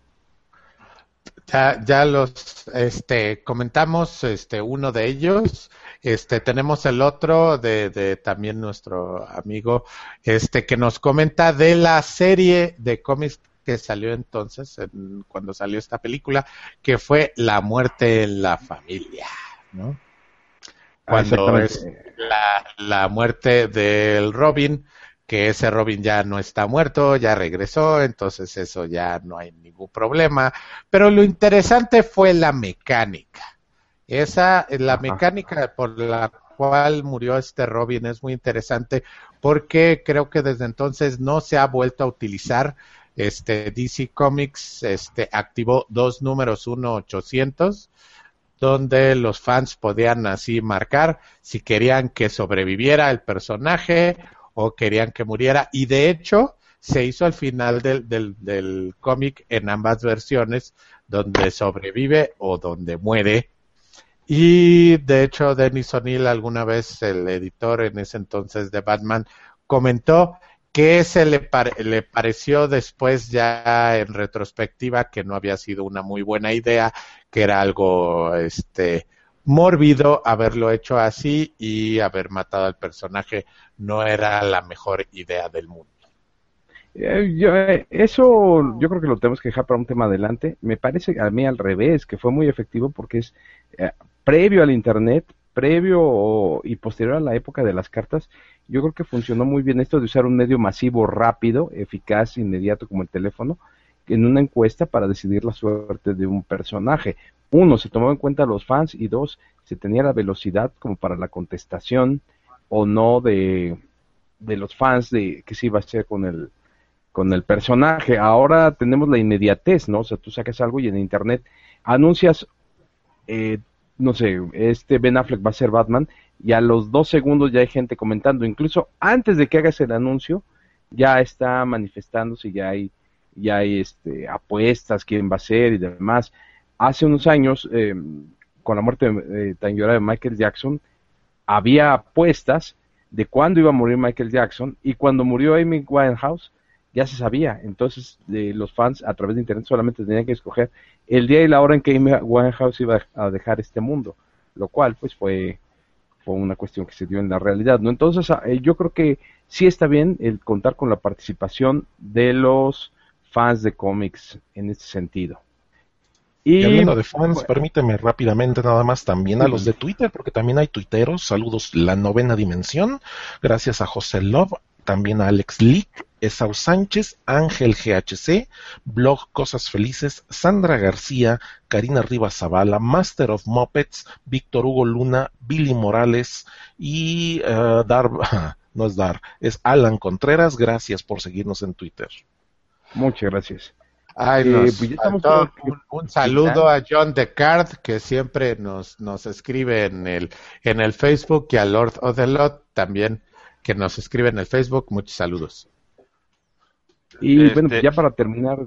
Ya, ya los este, comentamos este, uno de ellos Este, tenemos el otro de, de también nuestro amigo, este, que nos comenta de la serie de cómics que salió entonces, cuando salió esta película, que fue La muerte en la familia, ¿no? Ah, cuando es la, la muerte del Robin, que ese Robin ya no está muerto, ya regresó, entonces eso ya no hay ningún problema. Pero lo interesante fue la mecánica. Esa, la mecánica por la cual murió este Robin es muy interesante porque creo que desde entonces no se ha vuelto a utilizar. Este DC Comics este, activó dos números, uno 800 donde los fans podían así marcar si querían que sobreviviera el personaje o querían que muriera. Y de hecho, se hizo al final del, del, del cómic en ambas versiones, donde sobrevive o donde muere. Y de hecho, Dennis O'Neill, alguna vez el editor en ese entonces de Batman, comentó que se le, le pareció después ya en retrospectiva que no había sido una muy buena idea, que era algo este mórbido haberlo hecho así y haber matado al personaje no era la mejor idea del mundo. Eh, yo, eh, eso yo creo que lo tenemos que dejar para un tema adelante. Me parece a mí al revés, que fue muy efectivo porque es eh, previo al Internet, previo y posterior a la época de las cartas, yo creo que funcionó muy bien esto de usar un medio masivo rápido, eficaz, inmediato como el teléfono, en una encuesta para decidir la suerte de un personaje uno, se tomó en cuenta los fans y dos, se tenía la velocidad como para la contestación o no de, de los fans de que se iba a hacer con el, con el personaje. Ahora tenemos la inmediatez, ¿no? O sea, tú sacas algo y en internet anuncias, eh, no sé, este Ben Affleck va a ser Batman y a los dos segundos ya hay gente comentando, incluso antes de que hagas el anuncio, ya está manifestándose, ya hay, ya hay este, apuestas, quién va a ser y demás. Hace unos años, eh, con la muerte eh, tan llorada de Michael Jackson, había apuestas de cuándo iba a morir Michael Jackson y cuando murió Amy Winehouse ya se sabía. Entonces los fans a través de internet solamente tenían que escoger el día y la hora en que Amy Winehouse iba a dejar este mundo, lo cual pues fue, fue una cuestión que se dio en la realidad. ¿no? Entonces ah, eh, yo creo que sí está bien el contar con la participación de los fans de cómics en este sentido. Y, hablando de fans, permíteme rápidamente nada más también a los de Twitter, porque también hay tuiteros. Saludos, la novena dimensión. Gracias a José Love, también a Alex Lick, Esau Sánchez, Ángel GHC, Blog Cosas Felices, Sandra García, Karina Rivas Zavala, Master of Muppets, Víctor Hugo Luna, Billy Morales y uh, Dar, *laughs* no es Dar, es Alan Contreras. Gracias por seguirnos en Twitter. Muchas gracias. Ay, eh, pues un, saludo a John Descartes que siempre nos, nos escribe en el, en el Facebook y a Lord Odelot también que nos escribe en el Facebook. Muchos saludos. Y bueno, pues ya para terminar.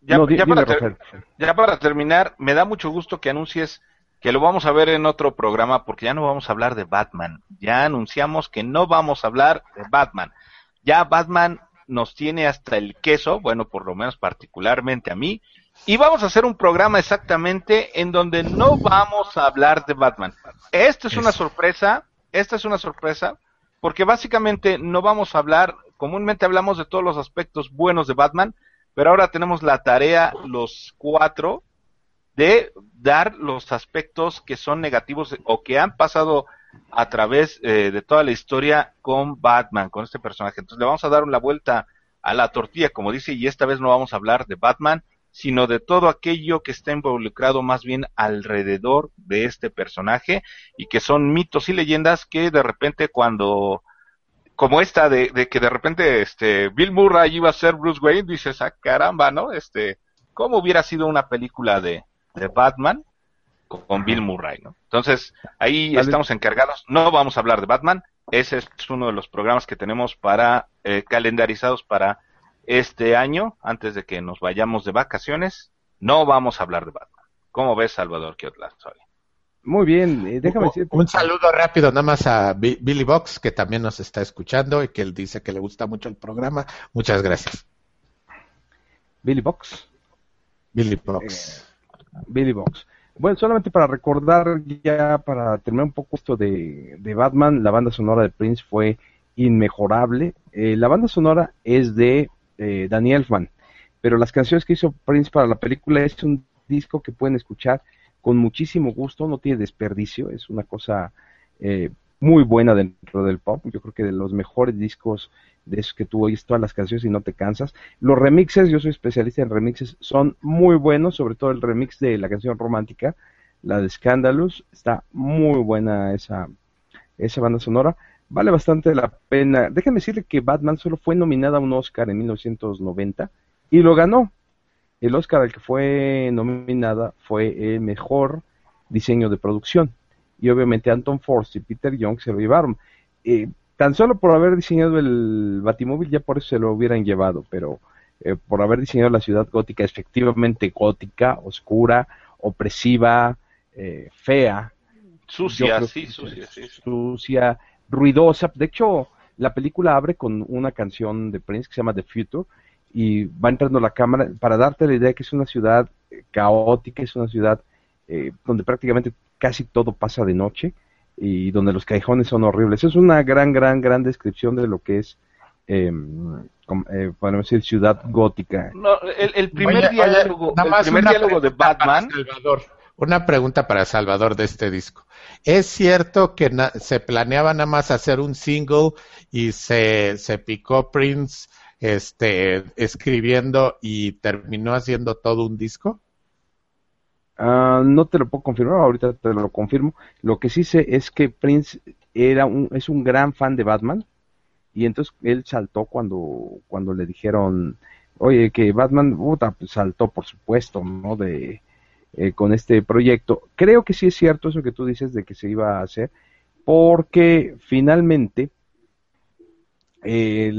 Ya, para ya para terminar, me da mucho gusto que anuncies que lo vamos a ver en otro programa porque ya no vamos a hablar de Batman. Ya anunciamos que no vamos a hablar de Batman. Ya Batman nos tiene hasta el queso, bueno, por lo menos particularmente a mí, y vamos a hacer un programa exactamente en donde no vamos a hablar de Batman. Esta es una sorpresa, esta es una sorpresa, porque básicamente no vamos a hablar, comúnmente hablamos de todos los aspectos buenos de Batman, pero ahora tenemos la tarea, los cuatro, de dar los aspectos que son negativos o que han pasado a través eh, de toda la historia con Batman, con este personaje. Entonces le vamos a dar una vuelta a la tortilla, como dice, y esta vez no vamos a hablar de Batman, sino de todo aquello que está involucrado más bien alrededor de este personaje y que son mitos y leyendas que de repente cuando como esta de, de que de repente este Bill Murray iba a ser Bruce Wayne dices ah caramba no este cómo hubiera sido una película de, de Batman con Bill Murray, ¿no? Entonces, ahí estamos encargados. No vamos a hablar de Batman. Ese es uno de los programas que tenemos para eh, calendarizados para este año, antes de que nos vayamos de vacaciones. No vamos a hablar de Batman. ¿Cómo ves, Salvador Soy? Muy bien, eh, déjame decir. Un saludo rápido nada más a Billy Box, que también nos está escuchando y que él dice que le gusta mucho el programa. Muchas gracias. Billy Box. Billy Box. Eh, Billy Box. Bueno, solamente para recordar, ya para terminar un poco esto de, Batman, la banda sonora de Prince fue inmejorable. Eh, la banda sonora es de eh, Danny Elfman, pero las canciones que hizo Prince para la película es un disco que pueden escuchar con muchísimo gusto, no tiene desperdicio, es una cosa eh, muy buena dentro del pop, yo creo que de los mejores discos de esos que tú oyes todas las canciones y no te cansas. Los remixes, yo soy especialista en remixes, son muy buenos, sobre todo el remix de la canción romántica, la de Scandalous, está muy buena esa, esa banda sonora, vale bastante la pena. Déjame decirle que Batman solo fue nominada a un Oscar en 1990 y lo ganó. El Oscar al que fue nominada fue el mejor diseño de producción. Y obviamente Anton Force y Peter Young se lo llevaron. Eh, tan solo por haber diseñado el Batimóvil ya por eso se lo hubieran llevado, pero eh, por haber diseñado la ciudad gótica, efectivamente gótica, oscura, opresiva, eh, fea. Sucia, sí, sucia, sí. Sucia, ruidosa. De hecho, la película abre con una canción de Prince que se llama The Future y va entrando la cámara para darte la idea que es una ciudad eh, caótica, es una ciudad donde prácticamente casi todo pasa de noche y donde los callejones son horribles. Es una gran, gran, gran descripción de lo que es, eh, eh, podemos decir, ciudad gótica. No, el, primer diálogo, el primer diálogo de Batman. Salvador, una pregunta para Salvador de este disco. ¿Es cierto que se planeaba nada más hacer un single y se, se picó Prince este, escribiendo y terminó haciendo todo un disco? Ah, no te lo puedo confirmar, ahorita te lo confirmo. Lo que sí sé es que Prince era un, es un gran fan de Batman y entonces él saltó cuando, cuando le dijeron, oye, que Batman, puta, pues saltó por supuesto, ¿no? De, eh, con este proyecto. Creo que sí es cierto eso que tú dices de que se iba a hacer, porque finalmente eh,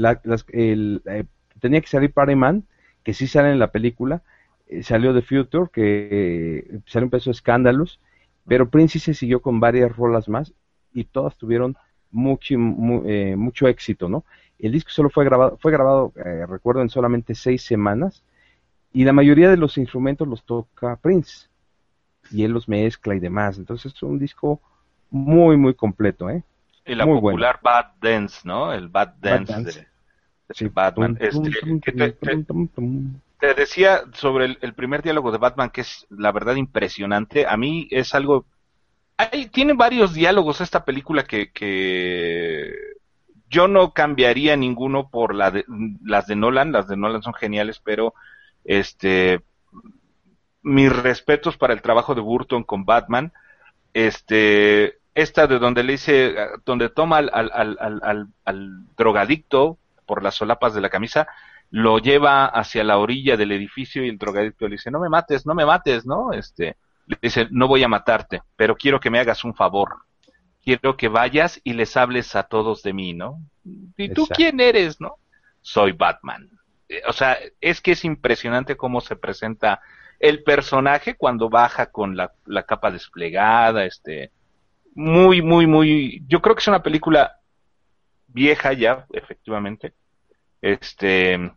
eh, tenía que salir Pareman, que sí sale en la película, eh, salió The Future, que eh, salió un peso escándalos, pero Prince se siguió con varias rolas más y todas tuvieron mucho, mucho éxito, ¿no? El disco solo fue grabado, fue grabado, recuerdo, en solamente seis semanas y la mayoría de los instrumentos los toca Prince y él los mezcla y demás. Entonces es un disco muy, muy completo, ¿eh? Y la popular Bad Dance, ¿no? El Bad Dance, De, Batman. Te decía sobre el, primer diálogo de Batman, que es la verdad impresionante. A mí es algo. Hay, tiene varios diálogos esta película que, que yo no cambiaría ninguno por la de, las de Nolan. Las de Nolan son geniales, pero este mis respetos para el trabajo de Burton con Batman. Este, esta de donde le dice, donde toma al, al, al, al drogadicto por las solapas de la camisa, lo lleva hacia la orilla del edificio y el drogadicto le dice, no me mates, no me mates, ¿no? Este, le dice, no voy a matarte, pero quiero que me hagas un favor. Quiero que vayas y les hables a todos de mí, ¿no? ¿Y tú quién eres, no? Soy Batman. Eh, o sea, es que es impresionante cómo se presenta el personaje cuando baja con la, la capa desplegada, este, muy, muy, muy, yo creo que es una película vieja ya, efectivamente, este,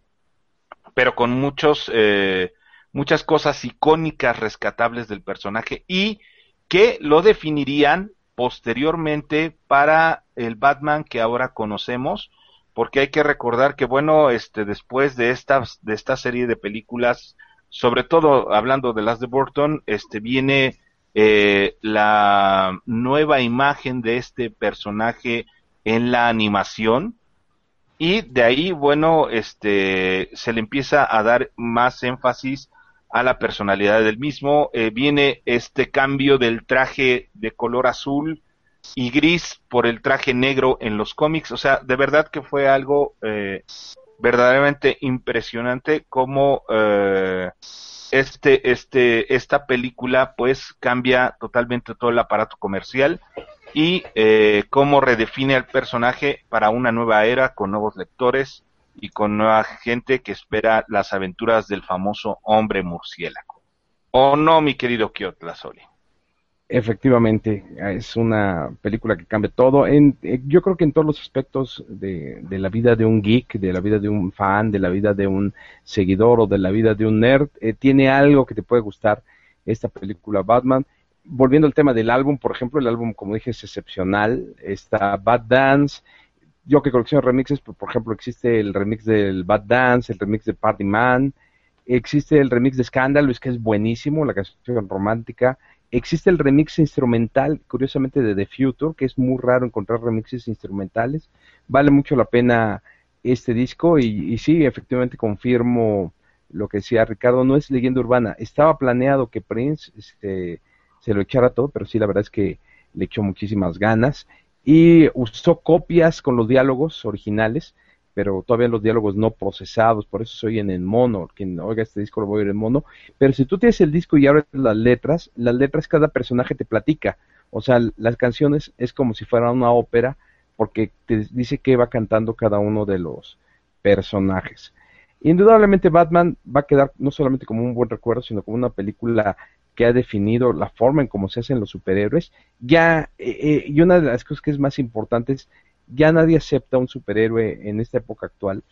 pero con muchos, eh, muchas cosas icónicas rescatables del personaje y que lo definirían posteriormente para el Batman que ahora conocemos, porque hay que recordar que bueno, este después de esta de esta serie de películas, sobre todo hablando de las de Burton, este viene eh, la nueva imagen de este personaje en la animación y de ahí, bueno, este, se le empieza a dar más énfasis a la personalidad del mismo. Eh, viene este cambio del traje de color azul y gris por el traje negro en los cómics. O sea, de verdad que fue algo eh, verdaderamente impresionante como eh, este, este, esta película pues cambia totalmente todo el aparato comercial y eh, cómo redefine al personaje para una nueva era con nuevos lectores y con nueva gente que espera las aventuras del famoso hombre murciélago. ¿O no, mi querido Kiotla Soli? Efectivamente, es una película que cambia todo. En, eh, yo creo que en todos los aspectos de, la vida de un geek, de la vida de un fan, de la vida de un seguidor o de la vida de un nerd, eh, tiene algo que te puede gustar esta película Batman. Volviendo al tema del álbum, por ejemplo, el álbum, como dije, es excepcional. Está Bad Dance. Yo que colecciono remixes, pues, por ejemplo, existe el remix del Bad Dance, el remix de Party Man, existe el remix de Scandal, es que es buenísimo, la canción romántica. Existe el remix instrumental, curiosamente, de The Future, que es muy raro encontrar remixes instrumentales. Vale mucho la pena este disco y, y sí, efectivamente confirmo lo que decía Ricardo, no es leyenda urbana. Estaba planeado que Prince este, se lo echara todo, pero sí, la verdad es que le echó muchísimas ganas y usó copias con los diálogos originales, pero todavía los diálogos no procesados, por eso se oyen en mono. Quien oiga este disco lo voy a oír en mono. Pero si tú tienes el disco y abres las letras, las letras cada personaje te platica. O sea, las canciones es como si fuera una ópera, porque te dice que va cantando cada uno de los personajes. Indudablemente Batman va a quedar no solamente como un buen recuerdo, sino como una película que ha definido la forma en cómo se hacen los superhéroes. Ya, eh, eh, y una de las cosas que es más importante es, ya nadie acepta un superhéroe en esta época actual,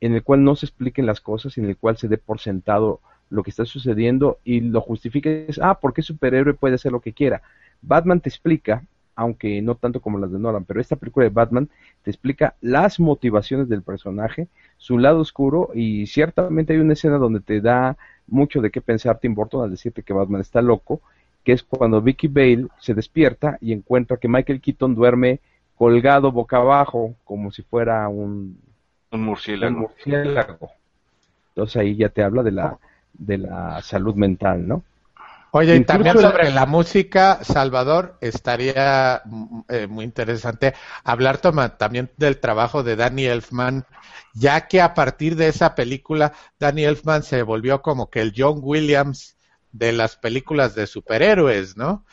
en el cual no se expliquen las cosas, en el cual se dé por sentado lo que está sucediendo y lo justifique es, ah, ¿por qué superhéroe puede hacer lo que quiera? Batman te explica aunque no tanto como las de Nolan, pero esta película de Batman te explica las motivaciones del personaje, su lado oscuro y ciertamente hay una escena donde te da mucho de qué pensar Tim Burton al decirte que Batman está loco, que es cuando Vicky Bale se despierta y encuentra que Michael Keaton duerme colgado boca abajo como si fuera un, un murciélago. Un murciélago. Entonces ahí ya te habla de la de la salud mental, ¿no? Oye, y también sobre la música, Salvador, estaría mm, eh, muy interesante hablar también del trabajo de Danny Elfman, ya que a partir de esa película, Danny Elfman se volvió como que el John Williams de las películas de superhéroes, ¿no?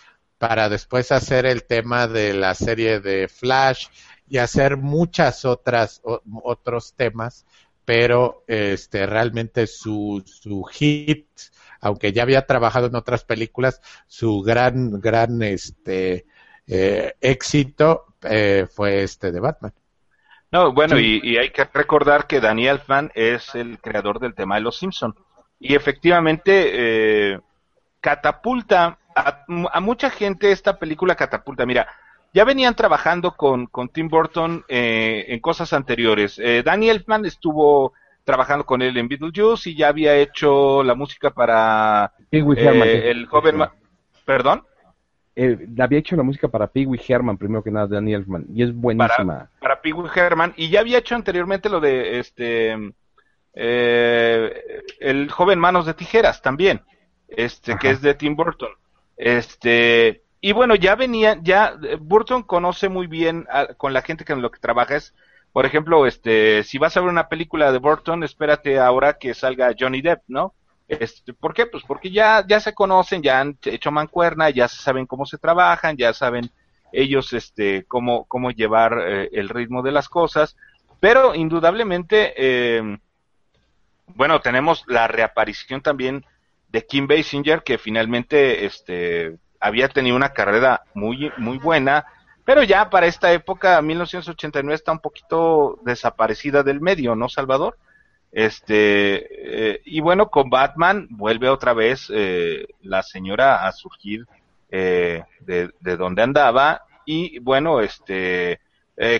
Para después hacer el tema de la serie de Flash y hacer muchas otras otros temas, pero este realmente su su hit aunque ya había trabajado en otras películas, su gran, gran este, eh, éxito eh, fue este de Batman. No, bueno, y, hay que recordar que Daniel Elfman es el creador del tema de Los Simpson y efectivamente eh, catapulta a, mucha gente esta película catapulta. Mira, ya venían trabajando con, con Tim Burton en cosas anteriores. Daniel Elfman estuvo trabajando con él en Beetlejuice y ya había hecho la música para eh, el joven... ¿Perdón? Eh, había hecho la música para Pee Wee Herman, primero que nada, Daniel Elfman, y es buenísima. Para, para Pee Wee Herman, y ya había hecho anteriormente lo de este eh, el joven Manos de Tijeras también, este que es de Tim Burton. Este, y bueno, ya venía, ya Burton conoce muy bien con la gente con lo que trabaja, es por ejemplo, este, si vas a ver una película de Burton, espérate ahora que salga Johnny Depp, ¿no? Este, ¿Por qué? Pues porque ya, ya se conocen, ya han hecho mancuerna, ya saben cómo se trabajan, ya saben ellos este, cómo, cómo llevar eh, el ritmo de las cosas, pero indudablemente, eh, bueno, tenemos la reaparición también de Kim Basinger, que finalmente este, había tenido una carrera muy, muy buena, pero ya para esta época, 1989 está un poquito desaparecida del medio, ¿no, Salvador? Este, eh, y bueno, con Batman vuelve otra vez eh, la señora a surgir eh, de, donde andaba y bueno, este,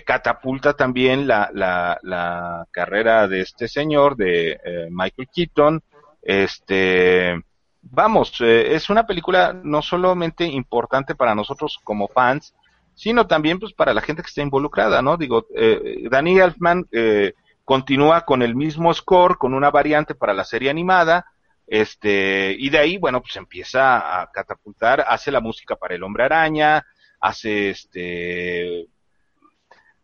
catapulta también la, la, la, carrera de este señor, de Michael Keaton. Este, vamos, es una película no solamente importante para nosotros como fans, sino también pues para la gente que está involucrada, ¿no? Digo, eh, Danny Elfman eh, continúa con el mismo score, con una variante para la serie animada, este, y de ahí, bueno, pues empieza a catapultar, hace la música para el hombre araña, hace este,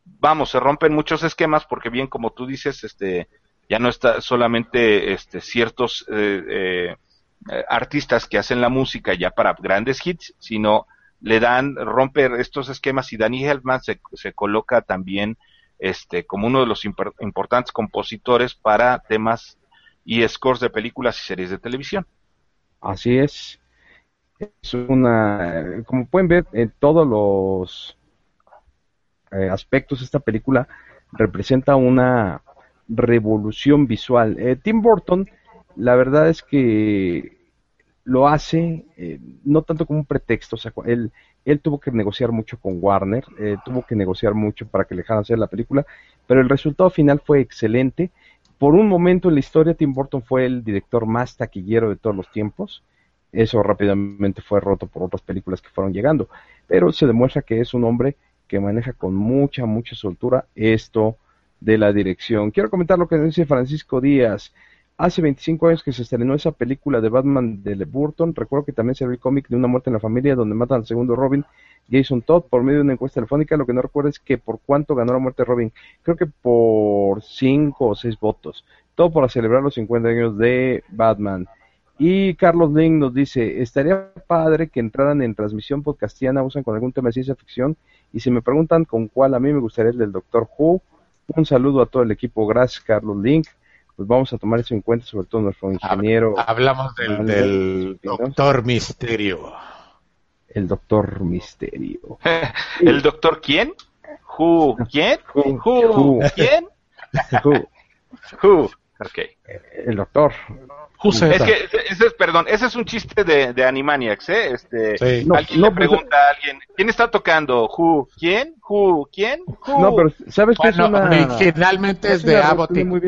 vamos, se rompen muchos esquemas porque bien como tú dices, este, ya no está solamente este, ciertos eh, eh, artistas que hacen la música ya para grandes hits, sino le dan, romper estos esquemas y Danny Elfman se, se coloca también este, como uno de los importantes compositores para temas y scores de películas y series de televisión. Así es. Es una, como pueden ver, en todos los eh, aspectos esta película representa una revolución visual. Eh, Tim Burton, la verdad es que lo hace eh, no tanto como un pretexto, o sea, él, tuvo que negociar mucho con Warner, eh, tuvo que negociar mucho para que le dejaran hacer la película, pero el resultado final fue excelente. Por un momento en la historia, Tim Burton fue el director más taquillero de todos los tiempos. Eso rápidamente fue roto por otras películas que fueron llegando, pero se demuestra que es un hombre que maneja con mucha, mucha soltura esto de la dirección. Quiero comentar lo que dice Francisco Díaz hace 25 años que se estrenó esa película de Batman de Le Burton. Recuerdo que también se ve el cómic de Una muerte en la familia donde matan al segundo Robin, Jason Todd, por medio de una encuesta telefónica. Lo que no recuerdo es que por cuánto ganó la muerte de Robin. Creo que por 5 o 6 votos. Todo para celebrar los 50 años de Batman. Y Carlos Link nos dice, estaría padre que entraran en transmisión podcastiana, usan con algún tema de ciencia ficción. Y si me preguntan con cuál, a mí me gustaría el del Doctor Who. Un saludo a todo el equipo. Gracias, Carlos Link pues vamos a tomar eso en cuenta, sobre todo nuestro ingeniero. Hablamos del, doctor Misterio. El doctor Misterio. *laughs* ¿El doctor quién? Who, ¿quién? Who, ¿quién? Who. Who. Ok. El doctor. es que, ese es, perdón, ese es un chiste de, de Animaniacs, ¿eh? Este, alguien le pues, pregunta a alguien, ¿quién está tocando? Who, ¿quién? Who, ¿quién? Who? No, pero ¿sabes qué es una... Originalmente es, de Abbott muy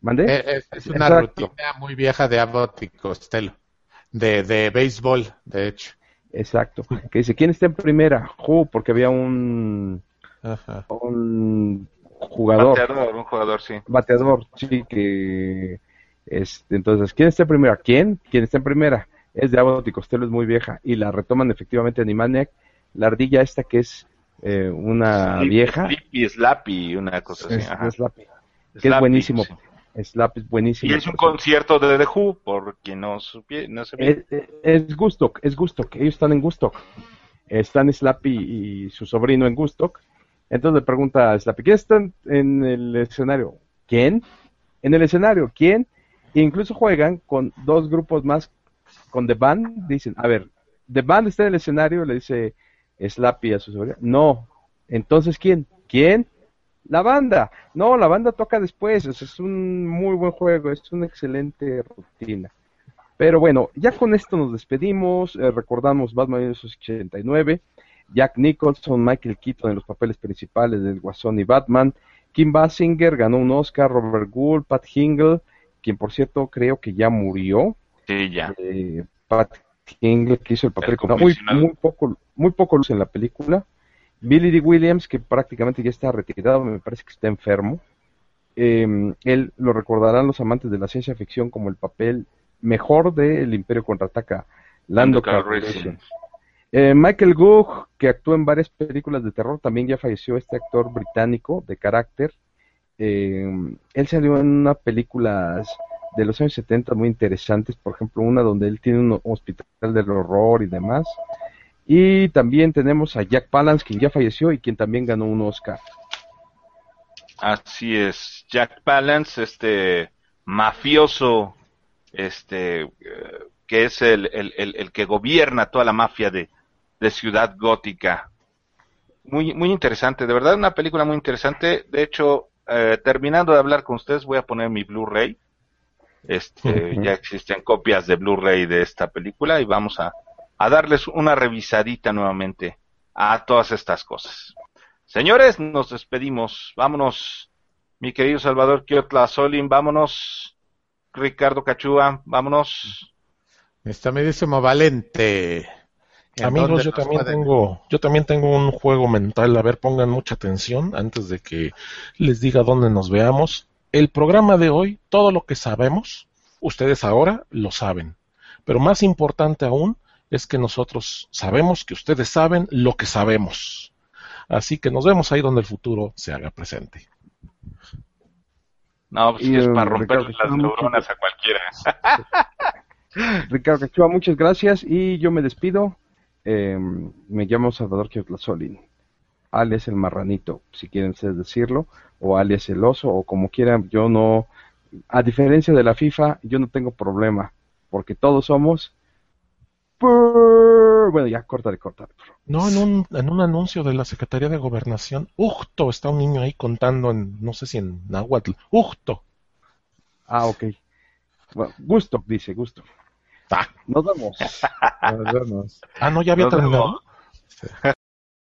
¿Mandé? Eh, es, una rutina muy vieja de Abbott y Costello, de, de béisbol, de hecho. Exacto. Que dice, ¿quién está en primera? Who, porque había un, un jugador. Bateador, un jugador, sí. Bateador, sí, que... Este, entonces, ¿quién está en primera? ¿Quién? ¿Quién está en primera? Es de Abbott y Costello, es muy vieja. Y la retoman efectivamente Animaniac. La ardilla esta que es eh, una vieja. Sleepy, Slappy, una cosa así. Es, Slappy, que es buenísimo. Slap es buenísimo. Y es un concierto de The Who, por quien no, supie, no Es, es Gustock, es Gustock. Ellos están en Gustock. Están Slappy y su sobrino en Gustock. Entonces le pregunta a Slappy, ¿quién está en el escenario? ¿Quién? En el escenario, ¿quién? E incluso juegan con dos grupos más, con The Band. Dicen, a ver, The Band está en el escenario, le dice Slappy a su sobrino. No. Entonces, ¿quién? ¿Quién? La banda, no, la banda toca después, es un muy buen juego, es una excelente rutina. Pero bueno, ya con esto nos despedimos, eh, recordamos Batman 1989, Jack Nicholson, Michael Keaton en los papeles principales del Guasón y Batman, Kim Basinger ganó un Oscar, Robert Gould, Pat Hingle, quien por cierto creo que ya murió. Sí, ya. Eh, Pat Hingle que hizo el papel con muy, muy poco, muy poco luz en la película. Billy D. Williams, que prácticamente ya está retirado, me parece que está enfermo. Em, él lo recordarán los amantes de la ciencia ficción como el papel mejor de El Imperio contraataca, Lando Calrissian. Eh, Michael Gough, que actuó en varias películas de terror, también ya falleció este actor británico de carácter. Em, él salió en unas películas de los años 70 muy interesantes, por ejemplo, una donde él tiene un hospital del horror y demás. Y también tenemos a Jack Palance, quien ya falleció y quien también ganó un Oscar. Así es, Jack Palance, este mafioso, este, que es el, el, que gobierna toda la mafia de, Ciudad Gótica. Muy, muy interesante, de verdad una película muy interesante. De hecho, eh, terminando de hablar con ustedes, voy a poner mi Blu-ray. Este, ya existen copias de Blu-ray de esta película y vamos a, a darles una revisadita nuevamente a todas estas cosas. Señores, nos despedimos. Vámonos, mi querido Salvador Kiotla Solin, vámonos. Ricardo Cachúa, vámonos. Está medísimo Valente. Amigos, yo también tengo, yo también tengo un juego mental. A ver, pongan mucha atención antes de que les diga dónde nos veamos. El programa de hoy, todo lo que sabemos, ustedes ahora lo saben. Pero más importante aún, es que nosotros sabemos que ustedes saben lo que sabemos. Así que nos vemos ahí donde el futuro se haga presente. No, pues es para romper las neuronas a cualquiera. *laughs* Ricardo Cachua, muchas gracias y yo me despido. Em, me llamo Salvador Solín, alias el marranito, si quieren decirlo, o alias el oso, o como quieran. Yo no, a diferencia de la FIFA, yo no tengo problema, porque todos somos bueno, ya, córtale, córtale. No, en un, en un anuncio de la Secretaría de Gobernación, Ujto, está un niño ahí contando en, no sé si en Nahuatl, Ujto. Ah, ok. Bueno, gusto, dice, gusto. Nos vemos. *laughs* Nos vemos. Ah, no, ya había terminado. *laughs*